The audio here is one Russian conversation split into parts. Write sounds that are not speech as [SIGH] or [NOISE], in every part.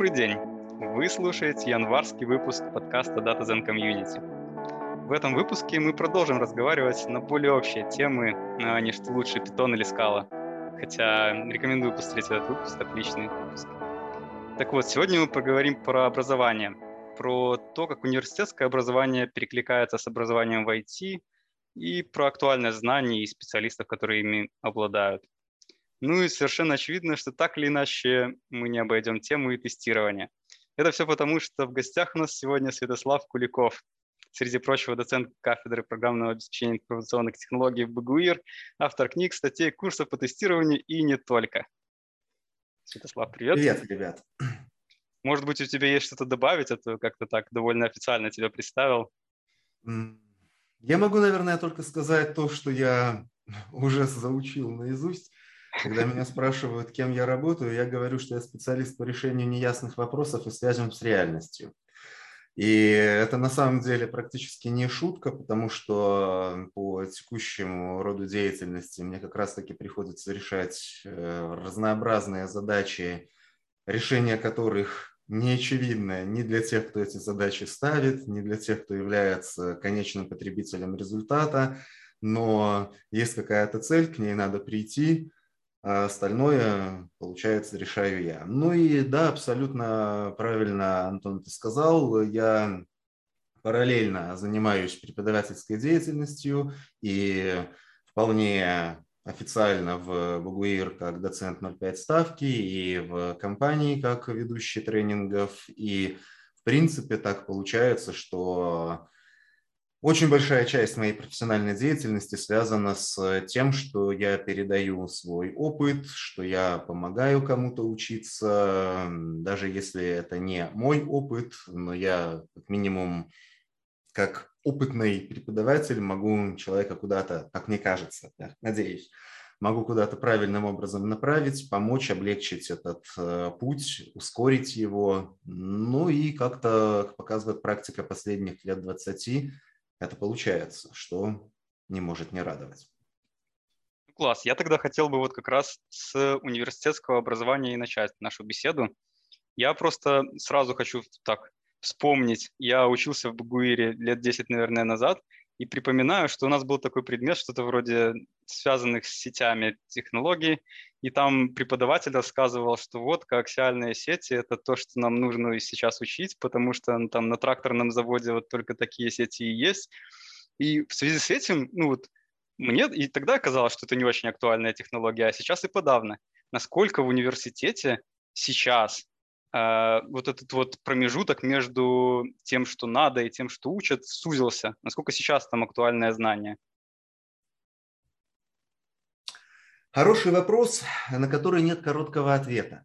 Добрый день! Вы слушаете январский выпуск подкаста Data Zen Community. В этом выпуске мы продолжим разговаривать на более общие темы, а не что лучше Python или Scala. Хотя рекомендую посмотреть этот выпуск, отличный выпуск. Так вот, сегодня мы поговорим про образование, про то, как университетское образование перекликается с образованием в IT, и про актуальность знаний и специалистов, которые ими обладают. Ну и совершенно очевидно, что так или иначе мы не обойдем тему и тестирования. Это все потому, что в гостях у нас сегодня Святослав Куликов, среди прочего доцент кафедры программного обеспечения информационных технологий в БГУИР, автор книг, статей, курсов по тестированию и не только. Святослав, привет. Привет, ребят. Может быть, у тебя есть что-то добавить, а то как-то так довольно официально тебя представил. Я могу, наверное, только сказать то, что я [LAUGHS] уже заучил наизусть. Когда меня спрашивают, кем я работаю, я говорю, что я специалист по решению неясных вопросов и связям с реальностью. И это на самом деле практически не шутка, потому что по текущему роду деятельности мне как раз-таки приходится решать э, разнообразные задачи, решение которых не очевидно ни для тех, кто эти задачи ставит, ни для тех, кто является конечным потребителем результата, но есть какая-то цель, к ней надо прийти, а остальное, получается, решаю я. Ну и да, абсолютно правильно, Антон, ты сказал, я параллельно занимаюсь преподавательской деятельностью и вполне официально в Багуир как доцент 0,5 ставки и в компании как ведущий тренингов. И в принципе так получается, что очень большая часть моей профессиональной деятельности связана с тем, что я передаю свой опыт, что я помогаю кому-то учиться, даже если это не мой опыт, но я как минимум как опытный преподаватель могу человека куда-то, как мне кажется, да, надеюсь, могу куда-то правильным образом направить, помочь, облегчить этот э, путь, ускорить его. Ну и как-то показывает практика последних лет 20, это получается, что не может не радовать. Класс. Я тогда хотел бы вот как раз с университетского образования и начать нашу беседу. Я просто сразу хочу так вспомнить. Я учился в Багуире лет 10, наверное, назад, и припоминаю, что у нас был такой предмет, что-то вроде связанных с сетями технологий, и там преподаватель рассказывал, что вот коаксиальные сети – это то, что нам нужно сейчас учить, потому что ну, там на тракторном заводе вот только такие сети и есть. И в связи с этим, ну вот, мне и тогда казалось, что это не очень актуальная технология, а сейчас и подавно. Насколько в университете сейчас вот этот вот промежуток между тем, что надо, и тем, что учат, сузился? Насколько сейчас там актуальное знание? Хороший вопрос, на который нет короткого ответа.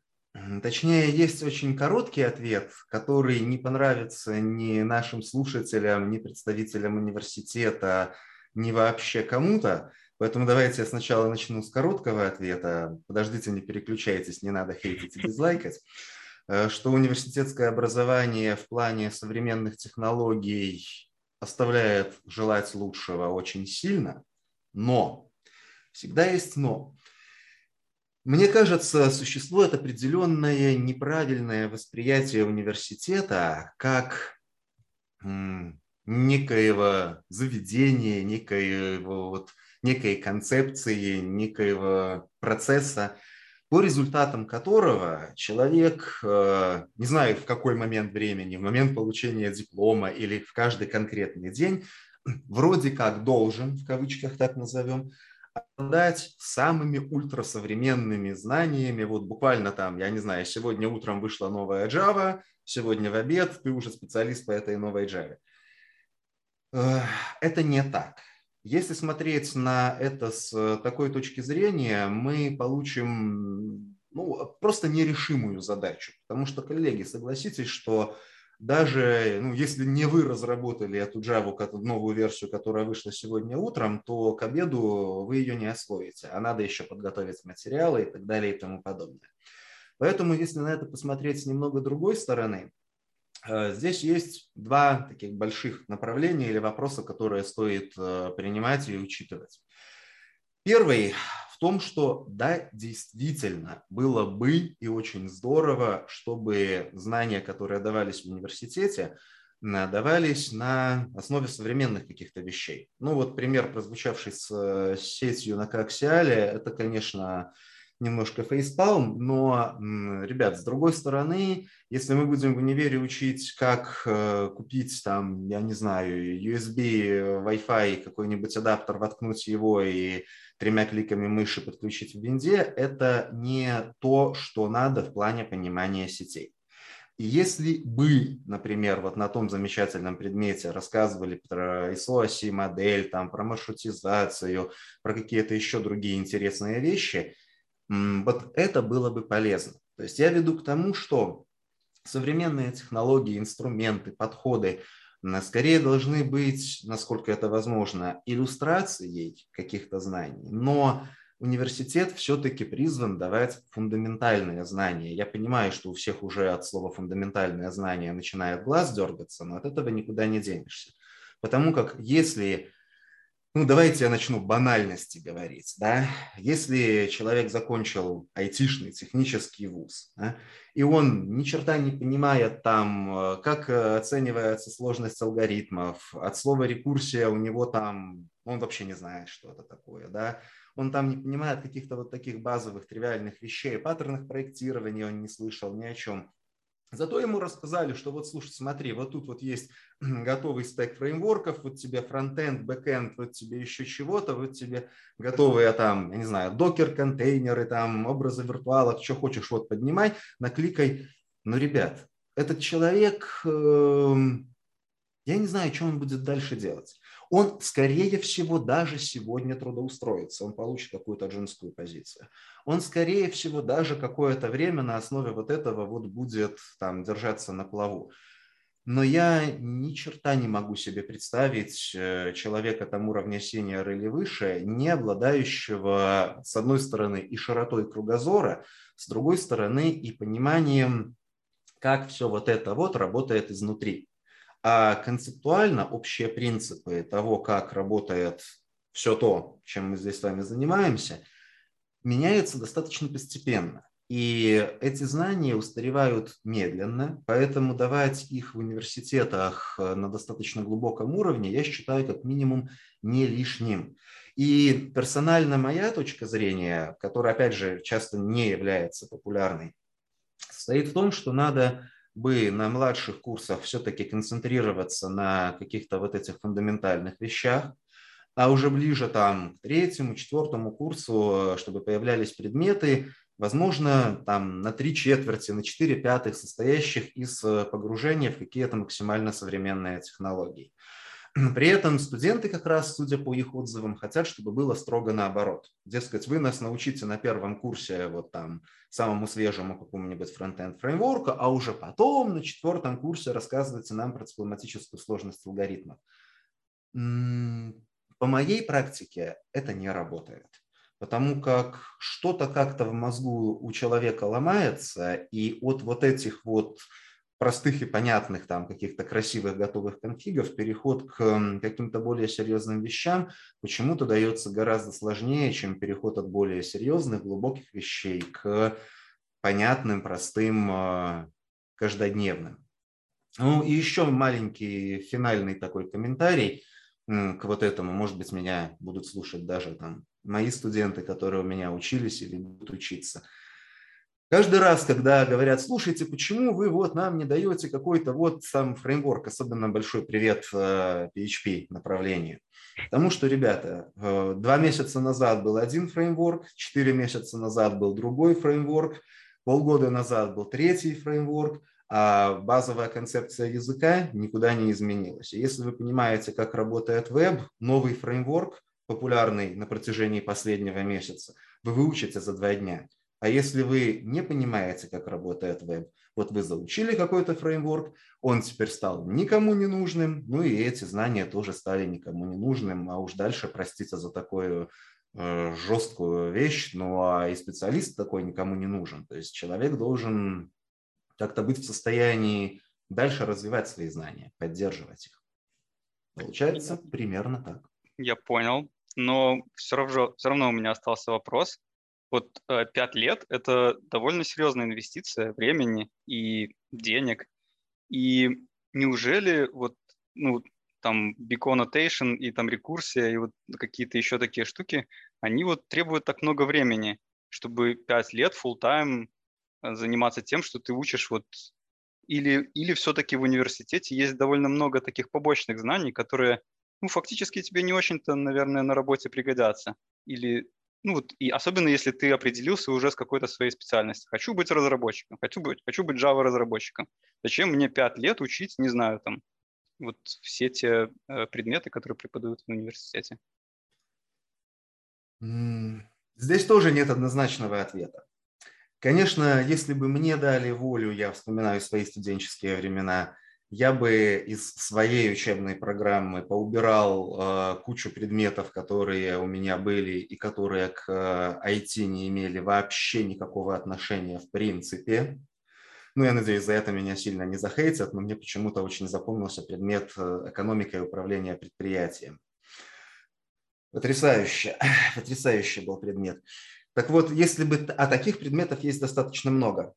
Точнее, есть очень короткий ответ, который не понравится ни нашим слушателям, ни представителям университета, ни вообще кому-то. Поэтому давайте я сначала начну с короткого ответа. Подождите, не переключайтесь, не надо хейтить и дизлайкать. Э, что университетское образование в плане современных технологий оставляет желать лучшего очень сильно, но всегда есть но. Мне кажется, существует определенное неправильное восприятие университета как некоего заведения, некоего, вот, некой концепции, некоего процесса, по результатам которого человек, э, не знаю в какой момент времени, в момент получения диплома или в каждый конкретный день, [CLEARS THROAT] вроде как должен, в кавычках так назовем, обладать самыми ультрасовременными знаниями. Вот буквально там, я не знаю, сегодня утром вышла новая Java, сегодня в обед ты уже специалист по этой новой Java. Это не так. Если смотреть на это с такой точки зрения, мы получим ну, просто нерешимую задачу. Потому что, коллеги, согласитесь, что даже ну, если не вы разработали эту Java, новую версию, которая вышла сегодня утром, то к обеду вы ее не освоите, а надо еще подготовить материалы и так далее и тому подобное. Поэтому, если на это посмотреть немного другой стороны, э, здесь есть два таких больших направления или вопроса, которые стоит э, принимать и учитывать. Первый в том, что да, действительно, было бы и очень здорово, чтобы знания, которые давались в университете, давались на основе современных каких-то вещей. Ну вот пример, прозвучавший с э, сетью на коаксиале, это, конечно, немножко фейспалм, но, ребят, с другой стороны, если мы будем в универе учить, как э, купить там, я не знаю, USB, Wi-Fi, какой-нибудь адаптер, воткнуть его и тремя кликами мыши подключить в винде, это не то, что надо в плане понимания сетей. И если бы, например, вот на том замечательном предмете рассказывали про ISO-оси модель, там, про маршрутизацию, про какие-то еще другие интересные вещи, вот это было бы полезно. То есть я веду к тому, что современные технологии, инструменты, подходы скорее должны быть, насколько это возможно, иллюстрацией каких-то знаний, но университет все-таки призван давать фундаментальные знания. Я понимаю, что у всех уже от слова фундаментальное знание начинает глаз дергаться, но от этого никуда не денешься. Потому как если, ну давайте я начну банальности говорить, да, если человек закончил айтишный технический вуз, да, и он ни черта не понимает там, как оценивается сложность алгоритмов, от слова рекурсия у него там, он вообще не знает, что это такое, да, он там не понимает каких-то вот таких базовых, тривиальных вещей, паттернах проектирования он не слышал ни о чем. Зато ему рассказали, что вот, слушай, смотри, вот тут вот есть [CLEARS THROAT] готовый стек фреймворков, вот тебе фронтенд, бэкенд, вот тебе еще чего-то, вот тебе готовые там, я не знаю, докер-контейнеры, там, образы виртуалок, что хочешь, вот поднимай, накликай. Но, ребят, этот человек, эм, я не знаю, что он будет дальше делать он, скорее всего, даже сегодня трудоустроится, он получит какую-то женскую позицию. Он, скорее всего, даже какое-то время на основе вот этого вот будет там держаться на плаву. Но я ни черта не могу себе представить э, человека там уровня сеньор или выше, не обладающего, с одной стороны, и широтой кругозора, с другой стороны, и пониманием, как все вот это вот работает изнутри. А концептуально общие принципы того, как работает все то, чем мы здесь с вами занимаемся, меняются достаточно постепенно. И эти знания устаревают медленно, поэтому давать их в университетах на достаточно глубоком уровне я считаю как минимум не лишним. И персонально моя точка зрения, которая, опять же, часто не является популярной, состоит в том, что надо бы на младших курсах все-таки концентрироваться на каких-то вот этих фундаментальных вещах, а уже ближе там к третьему, четвертому курсу, чтобы появлялись предметы, возможно, там на три четверти, на четыре пятых состоящих из погружения в какие-то максимально современные технологии. [CLEARS THROAT] При этом студенты как раз, судя по их отзывам, хотят, чтобы было строго наоборот. Дескать, вы нас научите на первом курсе вот там самому свежему какому-нибудь фронтенд фреймворку, а уже потом на четвертом курсе рассказывайте нам про цикломатическую сложность алгоритмов. По моей практике это не работает, потому как что-то как-то в мозгу у человека ломается, и от вот этих вот простых и понятных там каких-то красивых готовых конфигов переход к каким-то более серьезным вещам почему-то дается гораздо сложнее, чем переход от более серьезных, глубоких вещей к понятным, простым, а, каждодневным. Ну и еще маленький финальный такой комментарий к вот этому. Может быть, меня будут слушать даже там мои студенты, которые у меня учились или будут учиться – Каждый раз, когда говорят, слушайте, почему вы вот нам не даете какой-то вот сам фреймворк, особенно большой привет PHP э, направлению. Потому что, ребята, э, два месяца назад был один фреймворк, четыре месяца назад был другой фреймворк, полгода назад был третий фреймворк, а базовая концепция языка никуда не изменилась. Если вы понимаете, как работает веб, новый фреймворк, популярный на протяжении последнего месяца, вы выучите за два дня. А если вы не понимаете, как работает веб, вот вы заучили какой-то фреймворк, он теперь стал никому не нужным, ну и эти знания тоже стали никому не нужным, а уж дальше, простите за такую э, жесткую вещь, ну а и специалист такой никому не нужен. То есть человек должен как-то быть в состоянии дальше развивать свои знания, поддерживать их. Получается примерно так. Я понял. но все равно, все равно у меня остался вопрос. Вот э, пять лет – это довольно серьезная инвестиция времени и денег. И неужели вот ну, там Annotation и там рекурсия и вот какие-то еще такие штуки, они вот требуют так много времени, чтобы пять лет full time э, заниматься тем, что ты учишь вот или, или все-таки в университете есть довольно много таких побочных знаний, которые, ну, фактически тебе не очень-то, наверное, на работе пригодятся. Или, ну, вот, и особенно если ты определился уже с какой-то своей специальностью. Хочу быть разработчиком, хочу быть, хочу быть Java разработчиком. Зачем мне пять лет учить, не знаю, там, вот все те э, предметы, которые преподают в университете? Здесь тоже нет однозначного ответа. Конечно, если бы мне дали волю, я вспоминаю свои студенческие времена, я бы из своей учебной программы поубирал э, кучу предметов, которые у меня были и которые к э, IT не имели вообще никакого отношения в принципе. Ну, я надеюсь, за это меня сильно не захейтят, но мне почему-то очень запомнился предмет э, экономика и управление предприятием. Потрясающе, [LAUGHS] потрясающий был предмет. Так вот, если бы, а таких предметов есть достаточно много.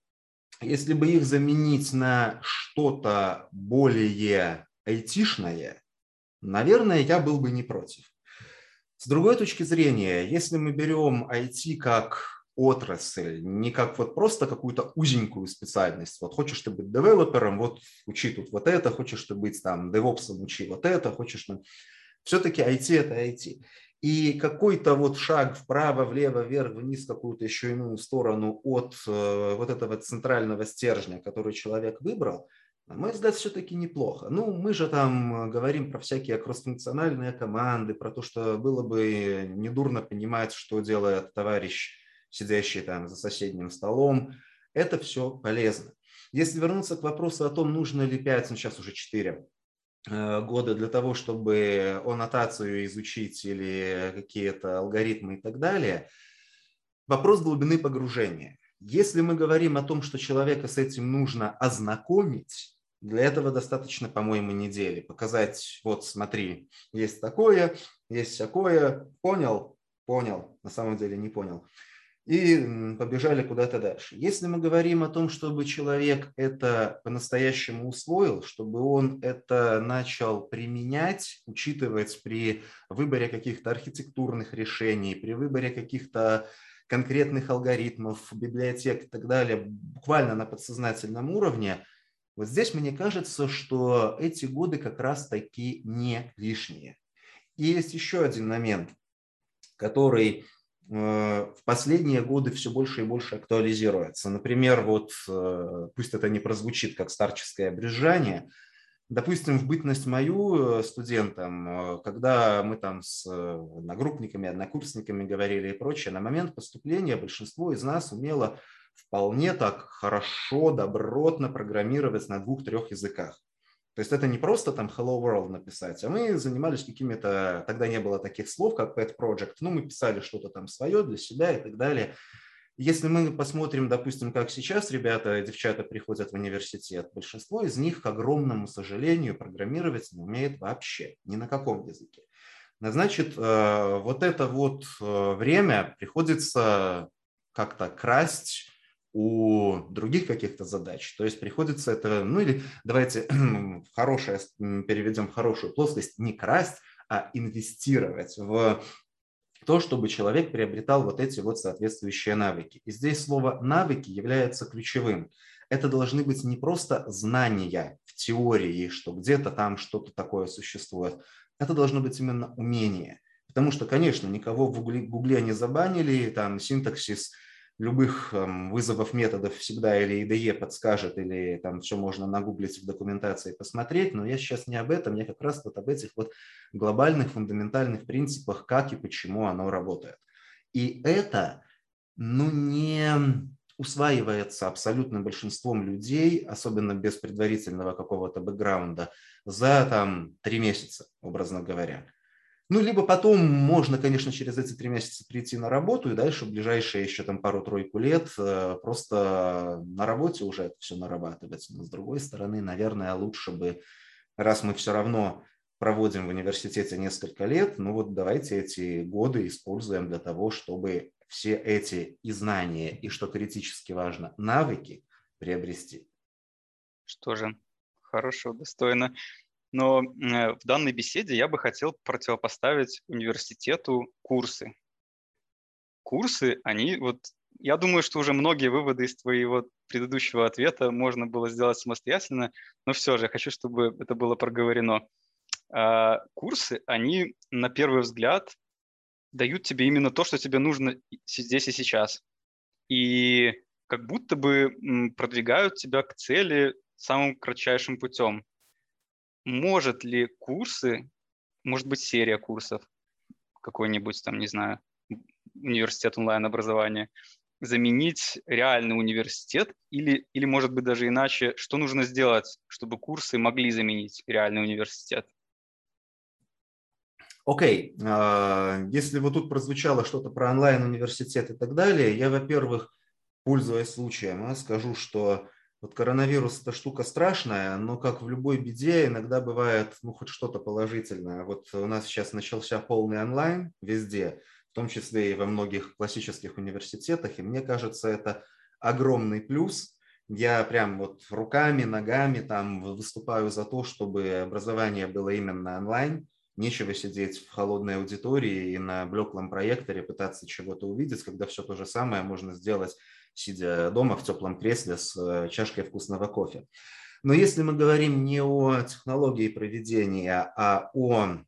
Если бы их заменить на что-то более айтишное, наверное, я был бы не против. С другой точки зрения, если мы берем IT как отрасль, не как вот просто какую-то узенькую специальность. Вот хочешь ты быть девелопером, вот учи тут вот это, хочешь ты быть там девопсом, учи вот это, хочешь... Все-таки IT – это IT и какой-то вот шаг вправо, влево, вверх, вниз, какую-то еще иную сторону от э, вот этого центрального стержня, который человек выбрал, на мой взгляд, все-таки неплохо. Ну, мы же там говорим про всякие кроссфункциональные команды, про то, что было бы недурно понимать, что делает товарищ, сидящий там за соседним столом. Это все полезно. Если вернуться к вопросу о том, нужно ли 5, ну сейчас уже 4 Э, года для того, чтобы аннотацию изучить или какие-то алгоритмы и так далее. Вопрос глубины погружения. Если мы говорим о том, что человека с этим нужно ознакомить, для этого достаточно, по-моему, недели. Показать, вот смотри, есть такое, есть всякое, понял, понял, на самом деле не понял и побежали куда-то дальше. Если мы говорим о том, чтобы человек это по-настоящему усвоил, чтобы он это начал применять, учитывать при выборе каких-то архитектурных решений, при выборе каких-то конкретных алгоритмов, библиотек и так далее, буквально на подсознательном уровне, вот здесь мне кажется, что эти годы как раз таки не лишние. И есть еще один момент, который в последние годы все больше и больше актуализируется. Например, вот э, пусть это не прозвучит как старческое брюзжание, допустим, в бытность мою э, студентам, когда мы там с одногруппниками, однокурсниками говорили и прочее, на момент поступления большинство из нас умело вполне так хорошо, добротно программировать на двух-трех языках. То есть это не просто там Hello World написать, а мы занимались какими-то, тогда не было таких слов, как Pet Project, ну, мы писали что-то там свое для себя и так далее. Если мы посмотрим, допустим, как сейчас ребята, девчата приходят в университет, большинство из них, к огромному сожалению, программировать не умеет вообще, ни на каком языке. Значит, э, вот это вот э, время приходится как-то красть у других каких-то задач. То есть приходится это, ну или давайте [CLEARS THROAT] хорошее, переведем хорошую плоскость, не красть, а инвестировать в то, чтобы человек приобретал вот эти вот соответствующие навыки. И здесь слово «навыки» является ключевым. Это должны быть не просто знания в теории, что где-то там что-то такое существует. Это должно быть именно умение. Потому что, конечно, никого в Гугле, Гугле не забанили, там синтаксис – любых эм, вызовов методов всегда или IDE подскажет, или там все можно нагуглить в документации посмотреть, но я сейчас не об этом, я как раз вот об этих вот глобальных фундаментальных принципах, как и почему оно работает. И это, ну, не усваивается абсолютным большинством людей, особенно без предварительного какого-то бэкграунда, за там три месяца, образно говоря. Ну, либо потом можно, конечно, через эти три месяца прийти на работу и дальше в ближайшие еще там пару-тройку лет э, просто на работе уже это все нарабатывать. Но с другой стороны, наверное, лучше бы, раз мы все равно проводим в университете несколько лет, ну вот давайте эти годы используем для того, чтобы все эти и знания, и, что критически важно, навыки приобрести. Что же, хорошо, достойно. Но э, в данной беседе я бы хотел противопоставить университету курсы. Курсы, они вот, я думаю, что уже многие выводы из твоего предыдущего ответа можно было сделать самостоятельно, но все же я хочу, чтобы это было проговорено. А, курсы, они на первый взгляд дают тебе именно то, что тебе нужно здесь и сейчас. И как будто бы продвигают тебя к цели самым кратчайшим путем. Может ли курсы, может быть, серия курсов, какой-нибудь там, не знаю, университет онлайн-образования, заменить реальный университет или, или, может быть, даже иначе, что нужно сделать, чтобы курсы могли заменить реальный университет? Окей, okay. А, если вот тут прозвучало что-то про онлайн-университет и так далее, я, во-первых, пользуясь случаем, а, скажу, что вот коронавирус – это штука страшная, но как в любой беде иногда бывает ну, хоть что-то положительное. Вот у нас сейчас начался полный онлайн везде, в том числе и во многих классических университетах, и мне кажется, это огромный плюс. Я прям вот руками, ногами там выступаю за то, чтобы образование было именно онлайн, Нечего сидеть в холодной аудитории и на блеклом проекторе пытаться чего-то увидеть, когда все то же самое можно сделать, сидя дома в теплом кресле с э, чашкой вкусного кофе. Но если мы говорим не о технологии проведения, а о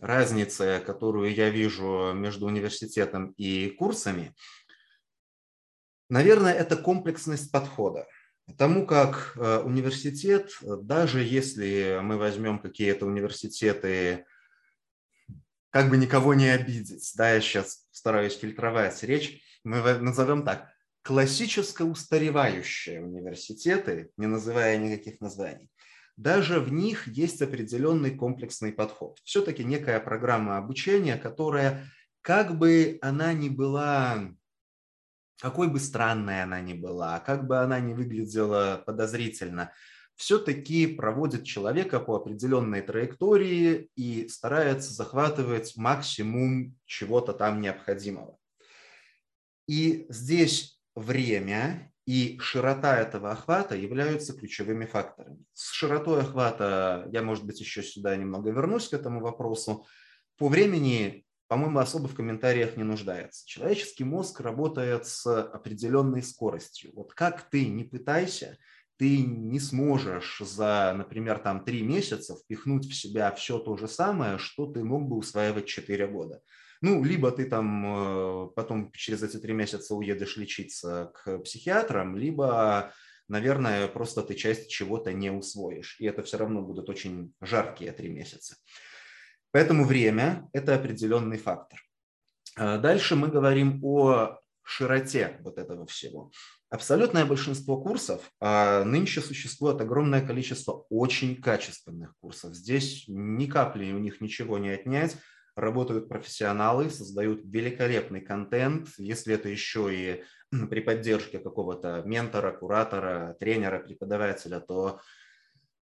разнице, которую я вижу между университетом и курсами, наверное, это комплексность подхода. Потому как э, университет, даже если мы возьмем какие-то университеты, как бы никого не обидеть, да, я сейчас стараюсь фильтровать речь, мы назовем так, классически устаревающие университеты, не называя никаких названий, даже в них есть определенный комплексный подход. Все-таки некая программа обучения, которая, как бы она ни была какой бы странной она ни была, как бы она ни выглядела подозрительно, все-таки проводит человека по определенной траектории и старается захватывать максимум чего-то там необходимого. И здесь время и широта этого охвата являются ключевыми факторами. С широтой охвата я, может быть, еще сюда немного вернусь к этому вопросу. По времени по-моему, особо в комментариях не нуждается. Человеческий мозг работает с определенной скоростью. Вот как ты не пытайся, ты не сможешь за, например, там три месяца впихнуть в себя все то же самое, что ты мог бы усваивать четыре года. Ну, либо ты там э, потом через эти три месяца уедешь лечиться к психиатрам, либо, наверное, просто ты часть чего-то не усвоишь. И это все равно будут очень жаркие три месяца. Поэтому время – это определенный фактор. А дальше мы говорим о широте вот этого всего. Абсолютное большинство курсов, а нынче существует огромное количество очень качественных курсов. Здесь ни капли у них ничего не отнять. Работают профессионалы, создают великолепный контент. Если это еще и [CLEARS THROAT] при поддержке какого-то ментора, куратора, тренера, преподавателя, то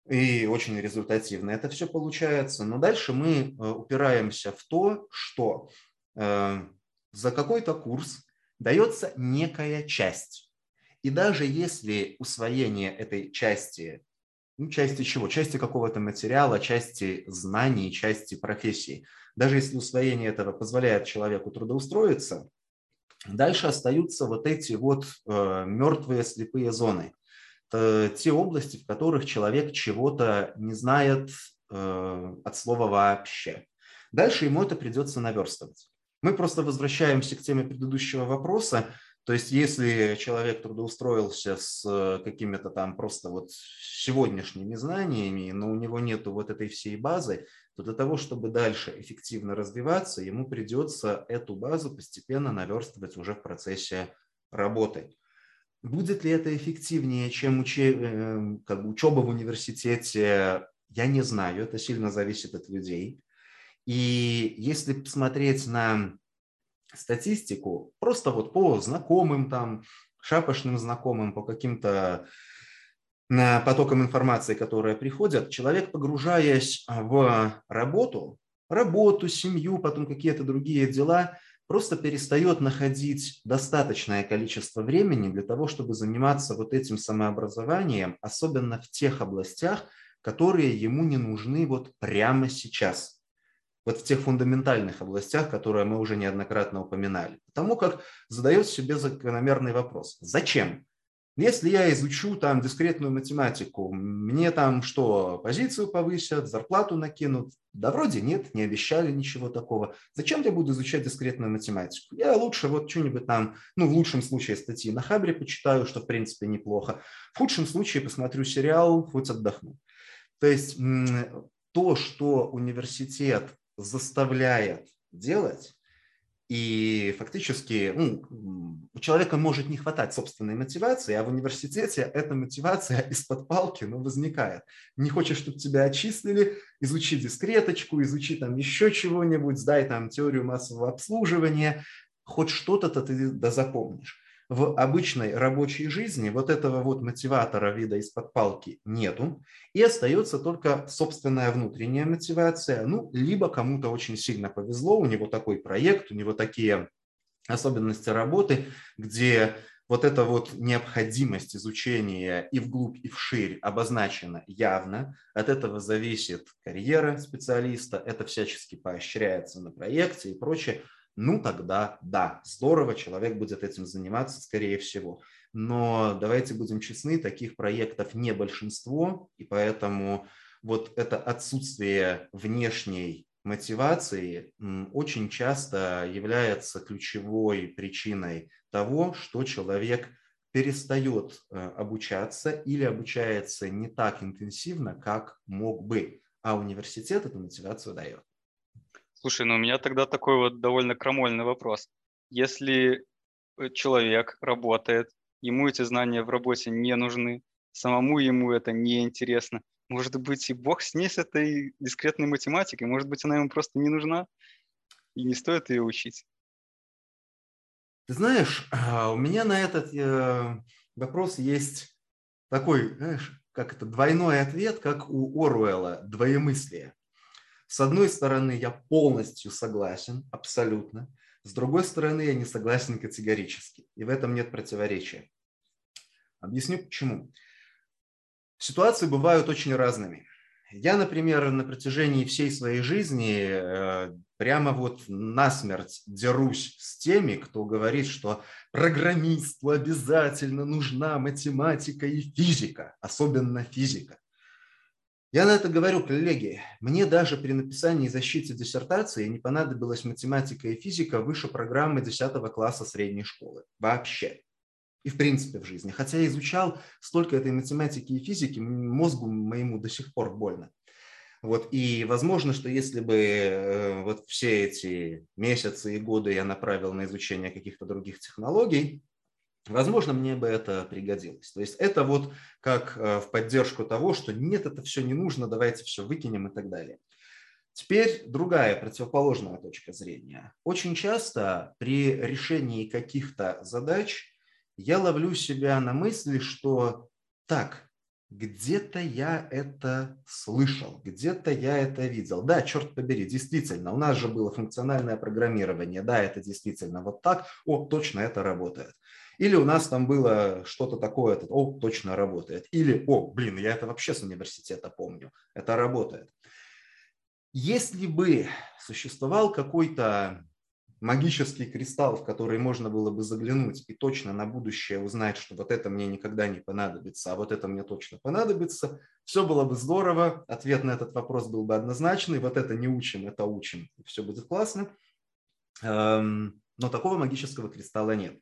и очень результативно это все получается. Но дальше мы э, упираемся в то, что э, за какой-то курс дается некая часть. И даже если усвоение этой части, ну, части чего? Части какого-то материала, части знаний, части профессии, даже если усвоение этого позволяет человеку трудоустроиться, дальше остаются вот эти вот э, мертвые слепые зоны – Э, те области, в которых человек чего-то не знает э, от слова вообще. Дальше ему это придется наверстывать. Мы просто возвращаемся к теме предыдущего вопроса. То есть если человек трудоустроился с э, какими-то там просто вот сегодняшними знаниями, но у него нет вот этой всей базы, то для того, чтобы дальше эффективно развиваться, ему придется эту базу постепенно наверстывать уже в процессе работы. Будет ли это эффективнее, чем уче, э, бы учеба в университете, я не знаю, это сильно зависит от людей. И если посмотреть на статистику, просто вот по знакомым там, шапошным знакомым, по каким-то потоком информации, которая приходит, человек, погружаясь в работу, работу, семью, потом какие-то другие дела, просто перестает находить достаточное количество времени для того, чтобы заниматься вот этим самообразованием, особенно в тех областях, которые ему не нужны вот прямо сейчас. Вот в тех фундаментальных областях, которые мы уже неоднократно упоминали. Потому как задает себе закономерный вопрос. Зачем? Если я изучу там дискретную математику, мне там что, позицию повысят, зарплату накинут? Да вроде нет, не обещали ничего такого. Зачем я буду изучать дискретную математику? Я лучше вот что-нибудь там, ну в лучшем случае статьи на Хабре почитаю, что в принципе неплохо. В худшем случае посмотрю сериал, хоть отдохну. То есть то, что университет заставляет делать, и фактически ну, у человека может не хватать собственной мотивации, а в университете эта мотивация [LAUGHS] из-под палки ну, возникает. Не хочешь, чтобы тебя отчислили, изучи дискреточку, изучи там еще чего-нибудь, сдай там теорию массового обслуживания, хоть что-то-то ты да запомнишь в обычной рабочей жизни вот этого вот мотиватора вида из-под палки нету, и остается только собственная внутренняя мотивация, ну, либо кому-то очень сильно повезло, у него такой проект, у него такие особенности работы, где вот эта вот необходимость изучения и вглубь, и вширь обозначена явно. От этого зависит карьера специалиста, это всячески поощряется на проекте и прочее ну тогда да, здорово, человек будет этим заниматься, скорее всего. Но давайте будем честны, таких проектов не большинство, и поэтому вот это отсутствие внешней мотивации очень часто является ключевой причиной того, что человек перестает э, обучаться или обучается не так интенсивно, как мог бы, а университет эту мотивацию дает. Слушай, ну у меня тогда такой вот довольно крамольный вопрос. Если э, человек работает, ему эти знания в работе не нужны, самому ему это не интересно, может быть, и бог с ней с этой дискретной математикой, может быть, она ему просто не нужна, и не стоит ее учить. Ты знаешь, а, у меня на этот э, вопрос есть такой, знаешь, как это, двойной ответ, как у Оруэлла, двоемыслие. С одной стороны, я полностью согласен, абсолютно. С другой стороны, я не согласен категорически. И в этом нет противоречия. Объясню почему. Ситуации бывают очень разными. Я, например, на протяжении всей своей жизни э, прямо вот насмерть дерусь с теми, кто говорит, что программисту обязательно нужна математика и физика, особенно физика. Я на это говорю, коллеги, мне даже при написании и защите диссертации не понадобилась математика и физика выше программы 10 класса средней школы. Вообще. И в принципе в жизни. Хотя я изучал столько этой математики и физики, мозгу моему до сих пор больно. Вот, и возможно, что если бы э, вот все эти месяцы и годы я направил на изучение каких-то других технологий, Возможно, мне бы это пригодилось. То есть это вот как э, в поддержку того, что нет, это все не нужно, давайте все выкинем и так далее. Теперь другая противоположная точка зрения. Очень часто при решении каких-то задач я ловлю себя на мысли, что так, где-то я это слышал, где-то я это видел. Да, черт побери, действительно, у нас же было функциональное программирование, да, это действительно вот так, о, точно это работает. Или у нас там было что-то такое, о, точно работает. Или, о, блин, я это вообще с университета помню, это работает. Если бы существовал какой-то магический кристалл, в который можно было бы заглянуть и точно на будущее узнать, что вот это мне никогда не понадобится, а вот это мне точно понадобится, все было бы здорово, ответ на этот вопрос был бы однозначный, вот это не учим, это учим, все будет классно. Эм, но такого магического кристалла нет.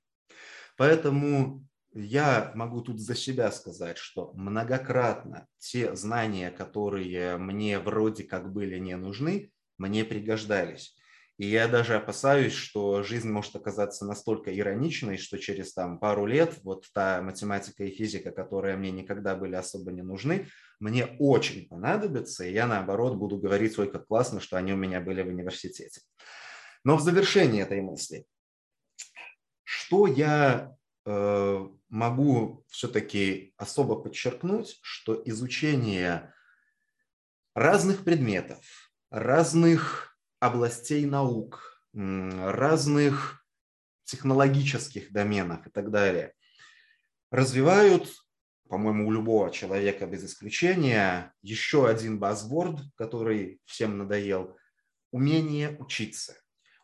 Поэтому я могу тут за себя сказать, что многократно те знания, которые мне вроде как были не нужны, мне пригождались. И я даже опасаюсь, что жизнь может оказаться настолько ироничной, что через там, пару лет вот та математика и физика, которые мне никогда были особо не нужны, мне очень понадобятся, и я наоборот буду говорить, ой, как классно, что они у меня были в университете. Но в завершении этой мысли, что я э, могу все-таки особо подчеркнуть, что изучение разных предметов, разных областей наук, разных технологических доменов и так далее развивают, по-моему, у любого человека без исключения, еще один базворд, который всем надоел – умение учиться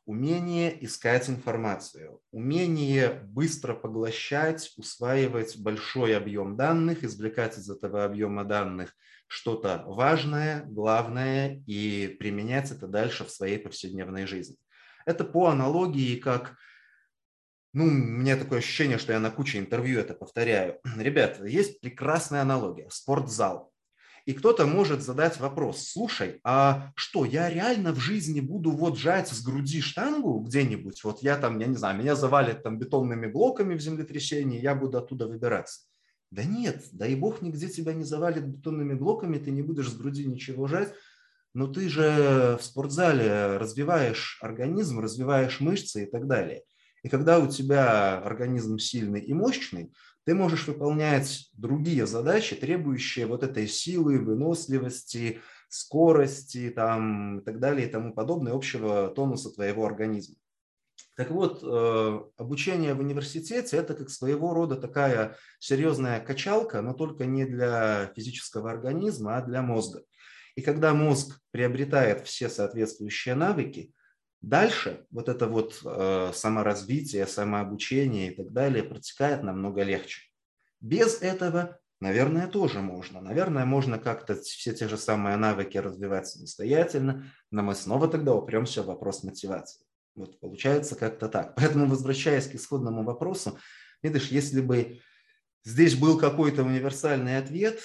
умение искать информацию, умение быстро поглощать, усваивать большой объем данных, извлекать из этого объема данных что-то важное, главное и применять это дальше в своей повседневной жизни. Это по аналогии, как ну, у меня такое ощущение, что я на куче интервью это повторяю. Ребята, есть прекрасная аналогия. Спортзал и кто-то может задать вопрос, слушай, а что, я реально в жизни буду вот жать с груди штангу где-нибудь, вот я там, я не знаю, меня завалят там бетонными блоками в землетрясении, я буду оттуда выбираться. Да нет, дай бог нигде тебя не завалит бетонными блоками, ты не будешь с груди ничего жать, но ты же в спортзале развиваешь организм, развиваешь мышцы и так далее. И когда у тебя организм сильный и мощный, ты можешь выполнять другие задачи, требующие вот этой силы, выносливости, скорости там, и так далее и тому подобное, общего тонуса твоего организма. Так вот, э, обучение в университете – это как своего рода такая серьезная качалка, но только не для физического организма, а для мозга. И когда мозг приобретает все соответствующие навыки, Дальше вот это вот э, саморазвитие, самообучение и так далее протекает намного легче. Без этого, наверное, тоже можно. Наверное, можно как-то все те же самые навыки развивать самостоятельно, но мы снова тогда упремся в вопрос мотивации. Вот получается как-то так. Поэтому, возвращаясь к исходному вопросу, видишь, если бы здесь был какой-то универсальный ответ,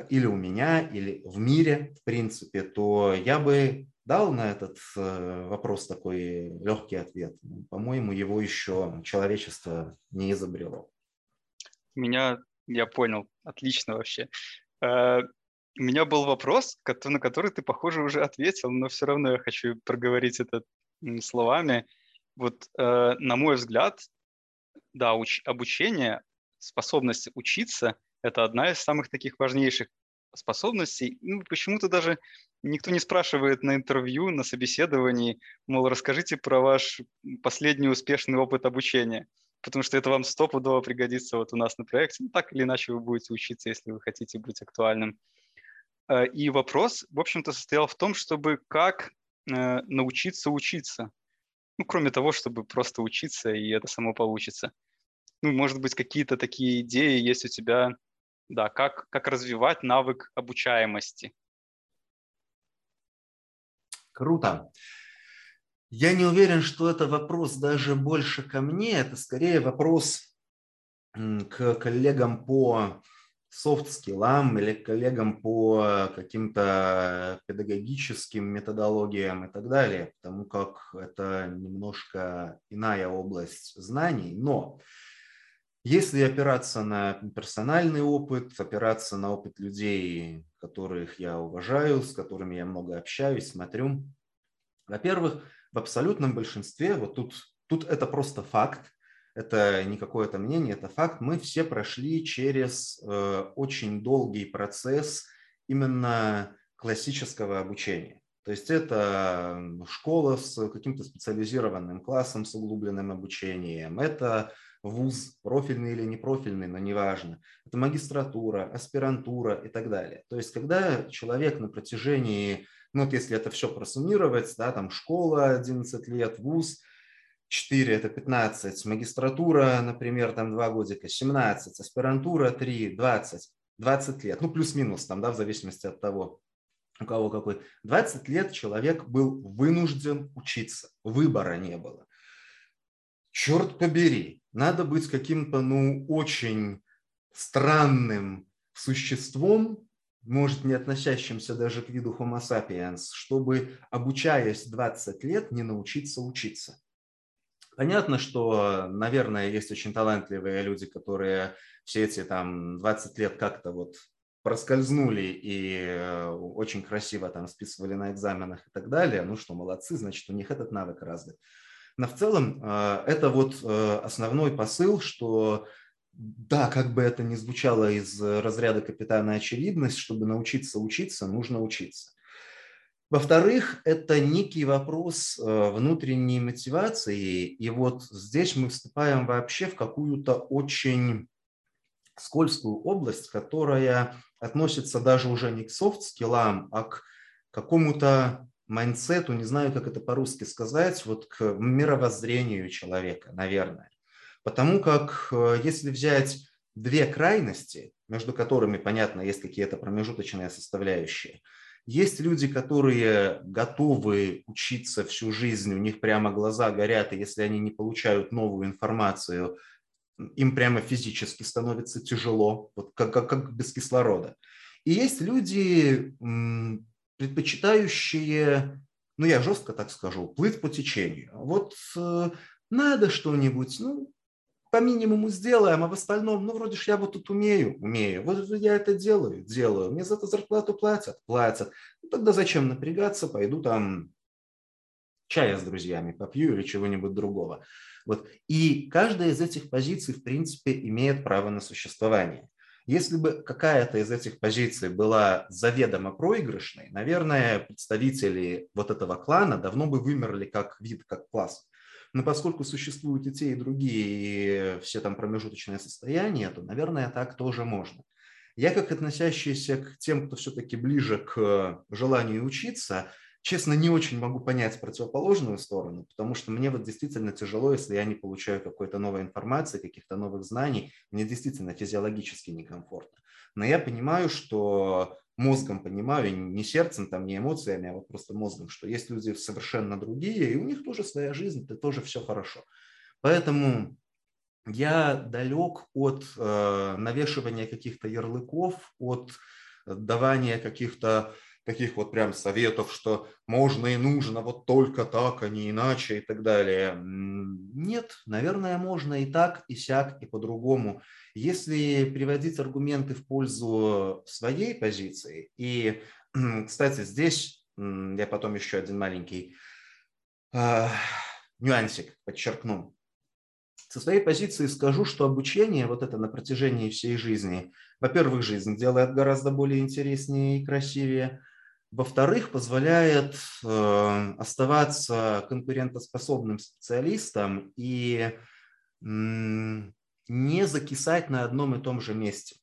или у меня, или в мире, в принципе, то я бы дал на этот э, вопрос такой легкий ответ. Ну, по-моему, его еще человечество не изобрело. Меня, я понял, отлично вообще. Э, у меня был вопрос, на который ты, похоже, уже ответил, но все равно я хочу проговорить это словами. Вот, э, на мой взгляд, да, уч- обучение, способность учиться – это одна из самых таких важнейших способностей. Ну, почему-то даже никто не спрашивает на интервью, на собеседовании, мол, расскажите про ваш последний успешный опыт обучения, потому что это вам стопудово пригодится вот у нас на проекте. Ну, так или иначе вы будете учиться, если вы хотите быть актуальным. Э, и вопрос, в общем-то, состоял в том, чтобы как э, научиться учиться. Ну, кроме того, чтобы просто учиться, и это само получится. Ну, может быть, какие-то такие идеи есть у тебя, да, как, как развивать навык обучаемости. Круто. Я не уверен, что это вопрос даже больше ко мне, это скорее вопрос к коллегам по софт-скиллам или коллегам по каким-то педагогическим методологиям и так далее, потому как это немножко иная область знаний. Но если опираться на персональный опыт, опираться на опыт людей, которых я уважаю, с которыми я много общаюсь, смотрю, во-первых, в абсолютном большинстве, вот тут, тут это просто факт, это не какое-то мнение, это факт, мы все прошли через э, очень долгий процесс именно классического обучения. То есть это школа с каким-то специализированным классом, с углубленным обучением, это вуз, профильный или непрофильный, но неважно. Это магистратура, аспирантура и так далее. То есть, когда человек на протяжении, ну вот если это все просуммировать, да, там школа 11 лет, вуз 4 – это 15, магистратура, например, там 2 годика, 17, аспирантура 3, 20, 20 лет, ну плюс-минус там, да, в зависимости от того, у кого какой. 20 лет человек был вынужден учиться, выбора не было. Черт побери, надо быть каким-то, ну, очень странным существом, может, не относящимся даже к виду Homo sapiens, чтобы, обучаясь 20 лет, не научиться учиться. Понятно, что, наверное, есть очень талантливые люди, которые все эти там 20 лет как-то вот проскользнули и э, очень красиво там списывали на экзаменах и так далее. Ну что, молодцы, значит, у них этот навык развит. Но в целом э, это вот э, основной посыл, что да, как бы это ни звучало из разряда капитана очевидность, чтобы научиться учиться, нужно учиться. Во-вторых, это некий вопрос э, внутренней мотивации, и вот здесь мы вступаем вообще в какую-то очень скользкую область, которая относится даже уже не к софт-скиллам, а к какому-то mindset у, не знаю, как это по-русски сказать, вот к мировоззрению человека, наверное. Потому как э, если взять две крайности, между которыми, понятно, есть какие-то промежуточные составляющие – есть люди, которые готовы учиться всю жизнь, у них прямо глаза горят, и если они не получают новую информацию, им прямо физически становится тяжело, вот как, как, как без кислорода. И есть люди, предпочитающие, ну я жестко так скажу, плыть по течению. Вот э, надо что-нибудь, ну по минимуму сделаем, а в остальном, ну, вроде ж я вот тут умею, умею. Вот я это делаю, делаю. Мне за это зарплату платят, платят. Ну, тогда зачем напрягаться, пойду там чая с друзьями попью или чего-нибудь другого. Вот. И каждая из этих позиций, в принципе, имеет право на существование. Если бы какая-то из этих позиций была заведомо проигрышной, наверное, представители вот этого клана давно бы вымерли как вид, как класс. Но поскольку существуют и те, и другие, и все там промежуточные состояния, то, наверное, так тоже можно. Я, как относящийся к тем, кто все-таки ближе к желанию учиться, честно, не очень могу понять противоположную сторону, потому что мне вот действительно тяжело, если я не получаю какой-то новой информации, каких-то новых знаний, мне действительно физиологически некомфортно. Но я понимаю, что мозгом понимаю, не сердцем, там, не эмоциями, а вот просто мозгом, что есть люди совершенно другие, и у них тоже своя жизнь, это тоже все хорошо. Поэтому я далек от э, навешивания каких-то ярлыков, от давания каких-то таких вот прям советов, что можно и нужно вот только так, а не иначе и так далее. Нет, наверное, можно и так, и сяк, и по-другому. Если приводить аргументы в пользу своей позиции, и, [CLEARS THROAT] кстати, здесь я потом еще один маленький э, нюансик подчеркну. Со своей позиции скажу, что обучение вот это на протяжении всей жизни, во-первых, жизнь делает гораздо более интереснее и красивее, во-вторых, позволяет э, оставаться конкурентоспособным специалистом и не закисать на одном и том же месте.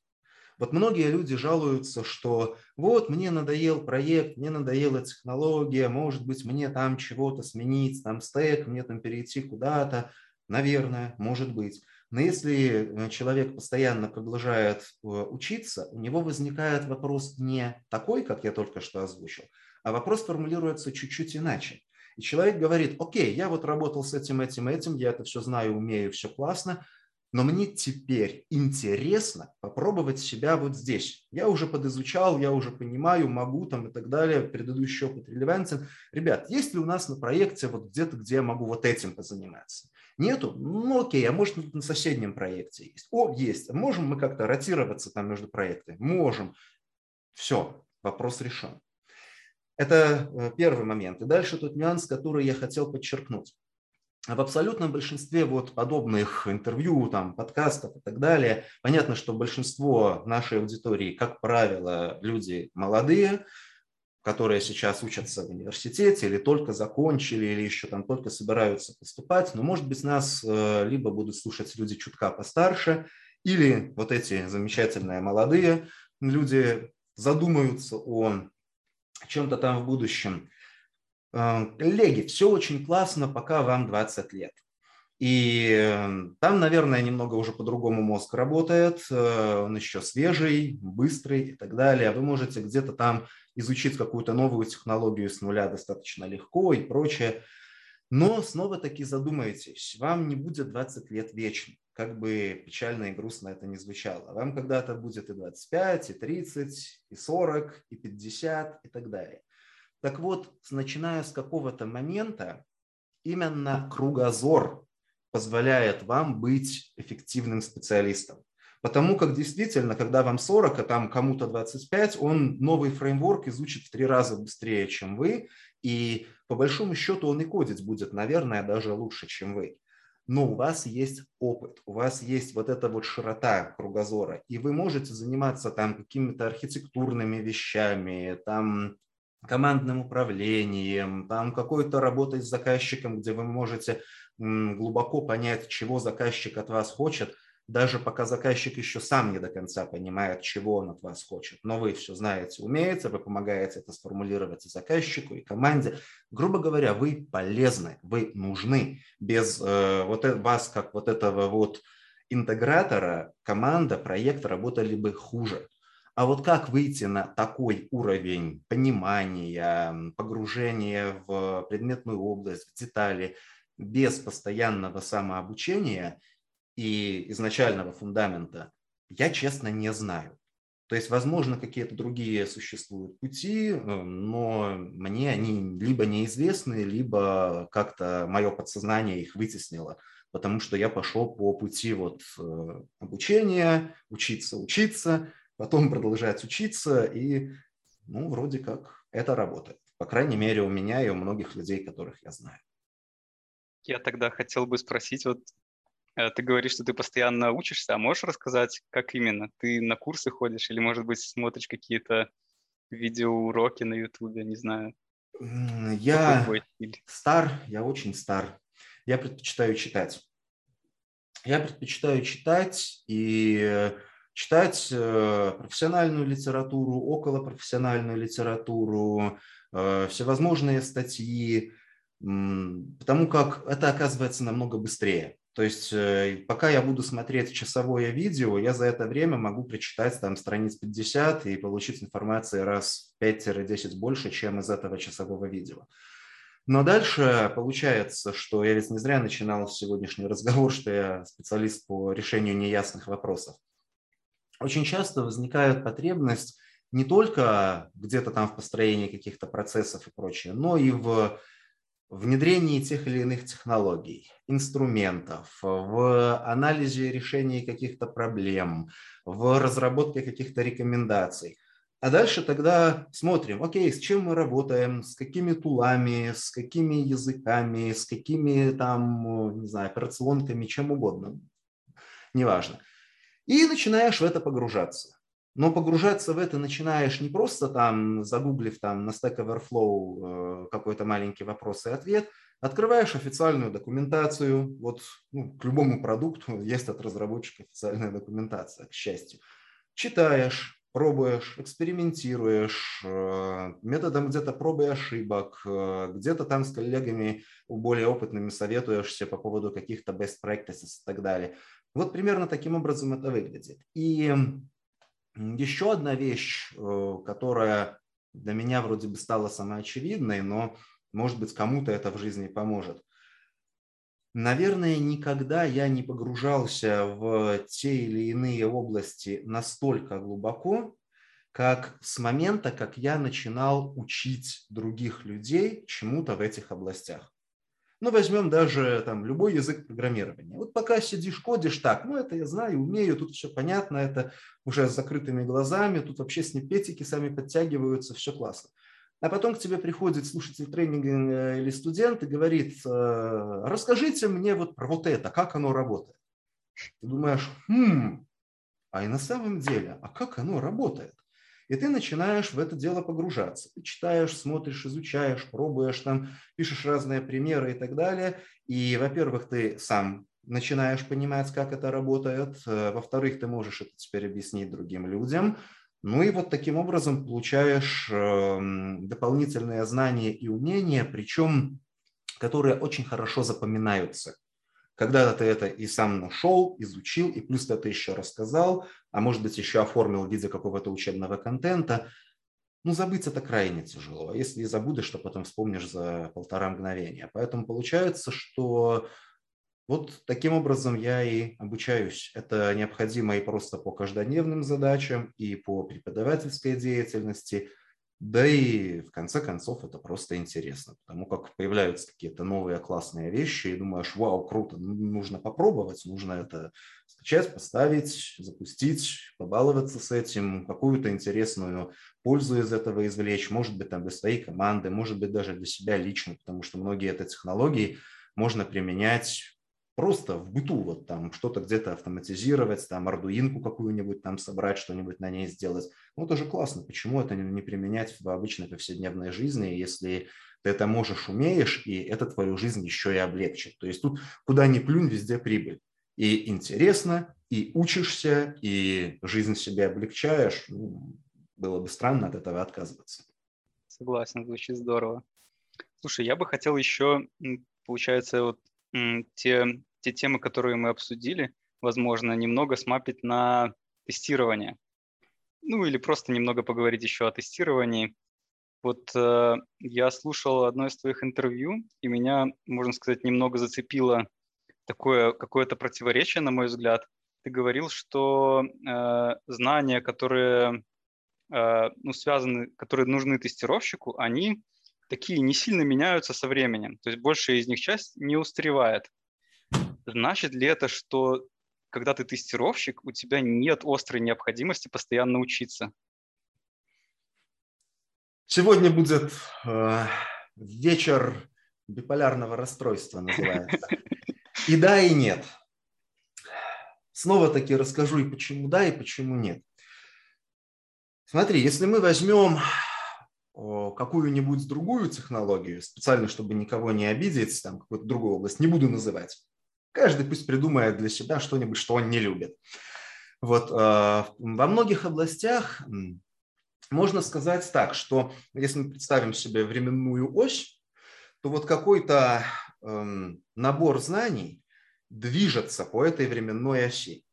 Вот многие люди жалуются, что вот мне надоел проект, мне надоела технология, может быть, мне там чего-то сменить, там стек, мне там перейти куда-то. Наверное, может быть. Но если э, человек постоянно продолжает э, учиться, у него возникает вопрос не такой, как я только что озвучил, а вопрос формулируется чуть-чуть иначе. И человек говорит, окей, я вот работал с этим, этим, этим, я это все знаю, умею, все классно, но мне теперь интересно попробовать себя вот здесь. Я уже подизучал, я уже понимаю, могу там и так далее, предыдущий опыт релевантен. Ребят, есть ли у нас на проекте вот где-то, где я могу вот этим позаниматься? Нету? Ну окей, а может на соседнем проекте есть? О, есть. Можем мы как-то ротироваться там между проектами? Можем. Все, вопрос решен. Это э, первый момент. И дальше тот нюанс, который я хотел подчеркнуть. В абсолютном большинстве вот подобных интервью, там, подкастов и так далее, понятно, что большинство нашей аудитории, как правило, люди молодые, которые сейчас учатся в университете или только закончили, или еще там только собираются поступать. Но, может быть, нас э, либо будут слушать люди чутка постарше, или вот эти замечательные молодые люди задумаются о чем-то там в будущем. Э, коллеги, все очень классно, пока вам 20 лет. И эм, там, наверное, немного уже по-другому мозг работает, э, он еще свежий, быстрый и так далее. Вы можете где-то там изучить какую-то новую технологию с нуля достаточно легко и прочее. Но снова-таки задумайтесь, вам не будет 20 лет вечно, как бы печально и грустно это не звучало. Вам когда-то будет и 25, и 30, и 40, и 50 и так далее. Так вот, начиная с какого-то момента, именно кругозор позволяет вам быть эффективным специалистом. Потому как действительно, когда вам 40, а там кому-то 25, он новый фреймворк изучит в три раза быстрее, чем вы, И по большому счету он и кодить будет, наверное, даже лучше, чем вы. Но у вас есть опыт, у вас есть вот эта вот широта кругозора, и вы можете заниматься там какими-то архитектурными вещами, там командным управлением, там какой-то работой с заказчиком, где вы можете глубоко понять, чего заказчик от вас хочет, даже пока заказчик еще сам не до конца понимает, чего он от вас хочет. Но вы все знаете, умеете, вы помогаете это сформулировать и заказчику, и команде. Грубо говоря, вы полезны, вы нужны. Без э, вот э, вас, как вот этого вот интегратора, команда, проект работали бы хуже. А вот как выйти на такой уровень понимания, погружения в предметную область, в детали, без постоянного самообучения и изначального фундамента, я честно не знаю. То есть, возможно, какие-то другие существуют пути, э, но мне они либо неизвестны, либо как-то мое подсознание их вытеснило, потому что я пошел по пути вот э, обучения, учиться, учиться, потом продолжать учиться, и, ну, вроде как это работает. По крайней мере, у меня и у многих людей, которых я знаю. Я тогда хотел бы спросить, вот ты говоришь, что ты постоянно учишься, а можешь рассказать, как именно? Ты на курсы ходишь или, может быть, смотришь какие-то видеоуроки на Ютубе, не знаю? Я стар, я очень стар. Я предпочитаю читать. Я предпочитаю читать, и читать э, профессиональную литературу, околопрофессиональную литературу, э, всевозможные статьи, потому как это оказывается намного быстрее. То есть э, пока я буду смотреть часовое видео, я за это время могу прочитать там страниц 50 и получить информации раз 5-10 больше, чем из этого часового видео. Но дальше получается, что я ведь не зря начинал сегодняшний разговор, что я специалист по решению неясных вопросов очень часто возникает потребность не только где-то там в построении каких-то процессов и прочее, но и в внедрении тех или иных технологий, инструментов, в анализе решения каких-то проблем, в разработке каких-то рекомендаций. А дальше тогда смотрим, окей, с чем мы работаем, с какими тулами, с какими языками, с какими там, не знаю, операционками, чем угодно, неважно. И начинаешь в это погружаться. Но погружаться в это начинаешь не просто там, загуглив там на Stack Overflow э, какой-то маленький вопрос и ответ, открываешь официальную документацию. Вот ну, к любому продукту [LAUGHS] есть от разработчика официальная документация, к счастью. Читаешь, пробуешь, экспериментируешь, э, методом где-то пробы и ошибок, э, где-то там с коллегами более опытными советуешься по поводу каких-то best practices и так далее. Вот примерно таким образом это выглядит. И еще одна вещь, э, которая для меня вроде бы стала самоочевидной, но, может быть, кому-то это в жизни поможет. Наверное, никогда я не погружался в те или иные области настолько глубоко, как с момента, как я начинал учить других людей чему-то в этих областях. Ну, возьмем даже там любой язык программирования. Вот пока сидишь, кодишь так, ну, это я знаю, умею, тут все понятно, это уже с закрытыми глазами, тут вообще снипетики сами подтягиваются, все классно. А потом к тебе приходит слушатель тренинга э, или студент и говорит, «Э, расскажите мне вот про вот это, как оно работает. Ты думаешь, хм, а и на самом деле, а как оно работает? И ты начинаешь в это дело погружаться. Ты читаешь, смотришь, изучаешь, пробуешь, там, пишешь разные примеры и так далее. И, во-первых, ты сам начинаешь понимать, как это работает. Э, во-вторых, ты можешь это теперь объяснить другим людям. Ну и вот таким образом получаешь эм, дополнительные знания и умения, причем которые очень хорошо запоминаются. Когда ты это и сам нашел, изучил, и плюс ты это еще рассказал, а может быть еще оформил в виде какого-то учебного контента, ну, забыть это крайне тяжело. А если забудешь, то потом вспомнишь за полтора мгновения. Поэтому получается, что вот таким образом я и обучаюсь. Это необходимо и просто по каждодневным задачам, и по преподавательской деятельности. Да и в конце концов это просто интересно, потому как появляются какие-то новые классные вещи, и думаешь, вау, круто, нужно попробовать, нужно это скачать, поставить, запустить, побаловаться с этим, какую-то интересную пользу из этого извлечь, может быть, там для своей команды, может быть, даже для себя лично, потому что многие это технологии можно применять просто в быту, вот там что-то где-то автоматизировать, там ардуинку какую-нибудь там собрать, что-нибудь на ней сделать. Ну, это же классно. Почему это не применять в обычной повседневной жизни, если ты это можешь, умеешь, и это твою жизнь еще и облегчит. То есть тут куда ни плюнь, везде прибыль. И интересно, и учишься, и жизнь себе облегчаешь. Ну, было бы странно от этого отказываться. Согласен, звучит здорово. Слушай, я бы хотел еще, получается, вот те те темы, которые мы обсудили, возможно, немного смапить на тестирование. Ну или просто немного поговорить еще о тестировании. Вот э, я слушал одно из твоих интервью, и меня, можно сказать, немного зацепило такое какое-то противоречие, на мой взгляд. Ты говорил, что э, знания, которые э, ну, связаны, которые нужны тестировщику, они такие не сильно меняются со временем. То есть большая из них часть не устаревает. Значит ли это, что когда ты тестировщик, у тебя нет острой необходимости постоянно учиться? Сегодня будет э, вечер биполярного расстройства, называется. И да, и нет. Снова таки расскажу и почему да, и почему нет. Смотри, если мы возьмем какую-нибудь другую технологию, специально, чтобы никого не обидеть, там какую-то другую область, не буду называть, Каждый пусть придумает для себя что-нибудь, что он не любит. Вот, э, во многих областях можно сказать так, что если мы представим себе временную ось, то вот какой-то э, набор знаний движется по этой временной оси.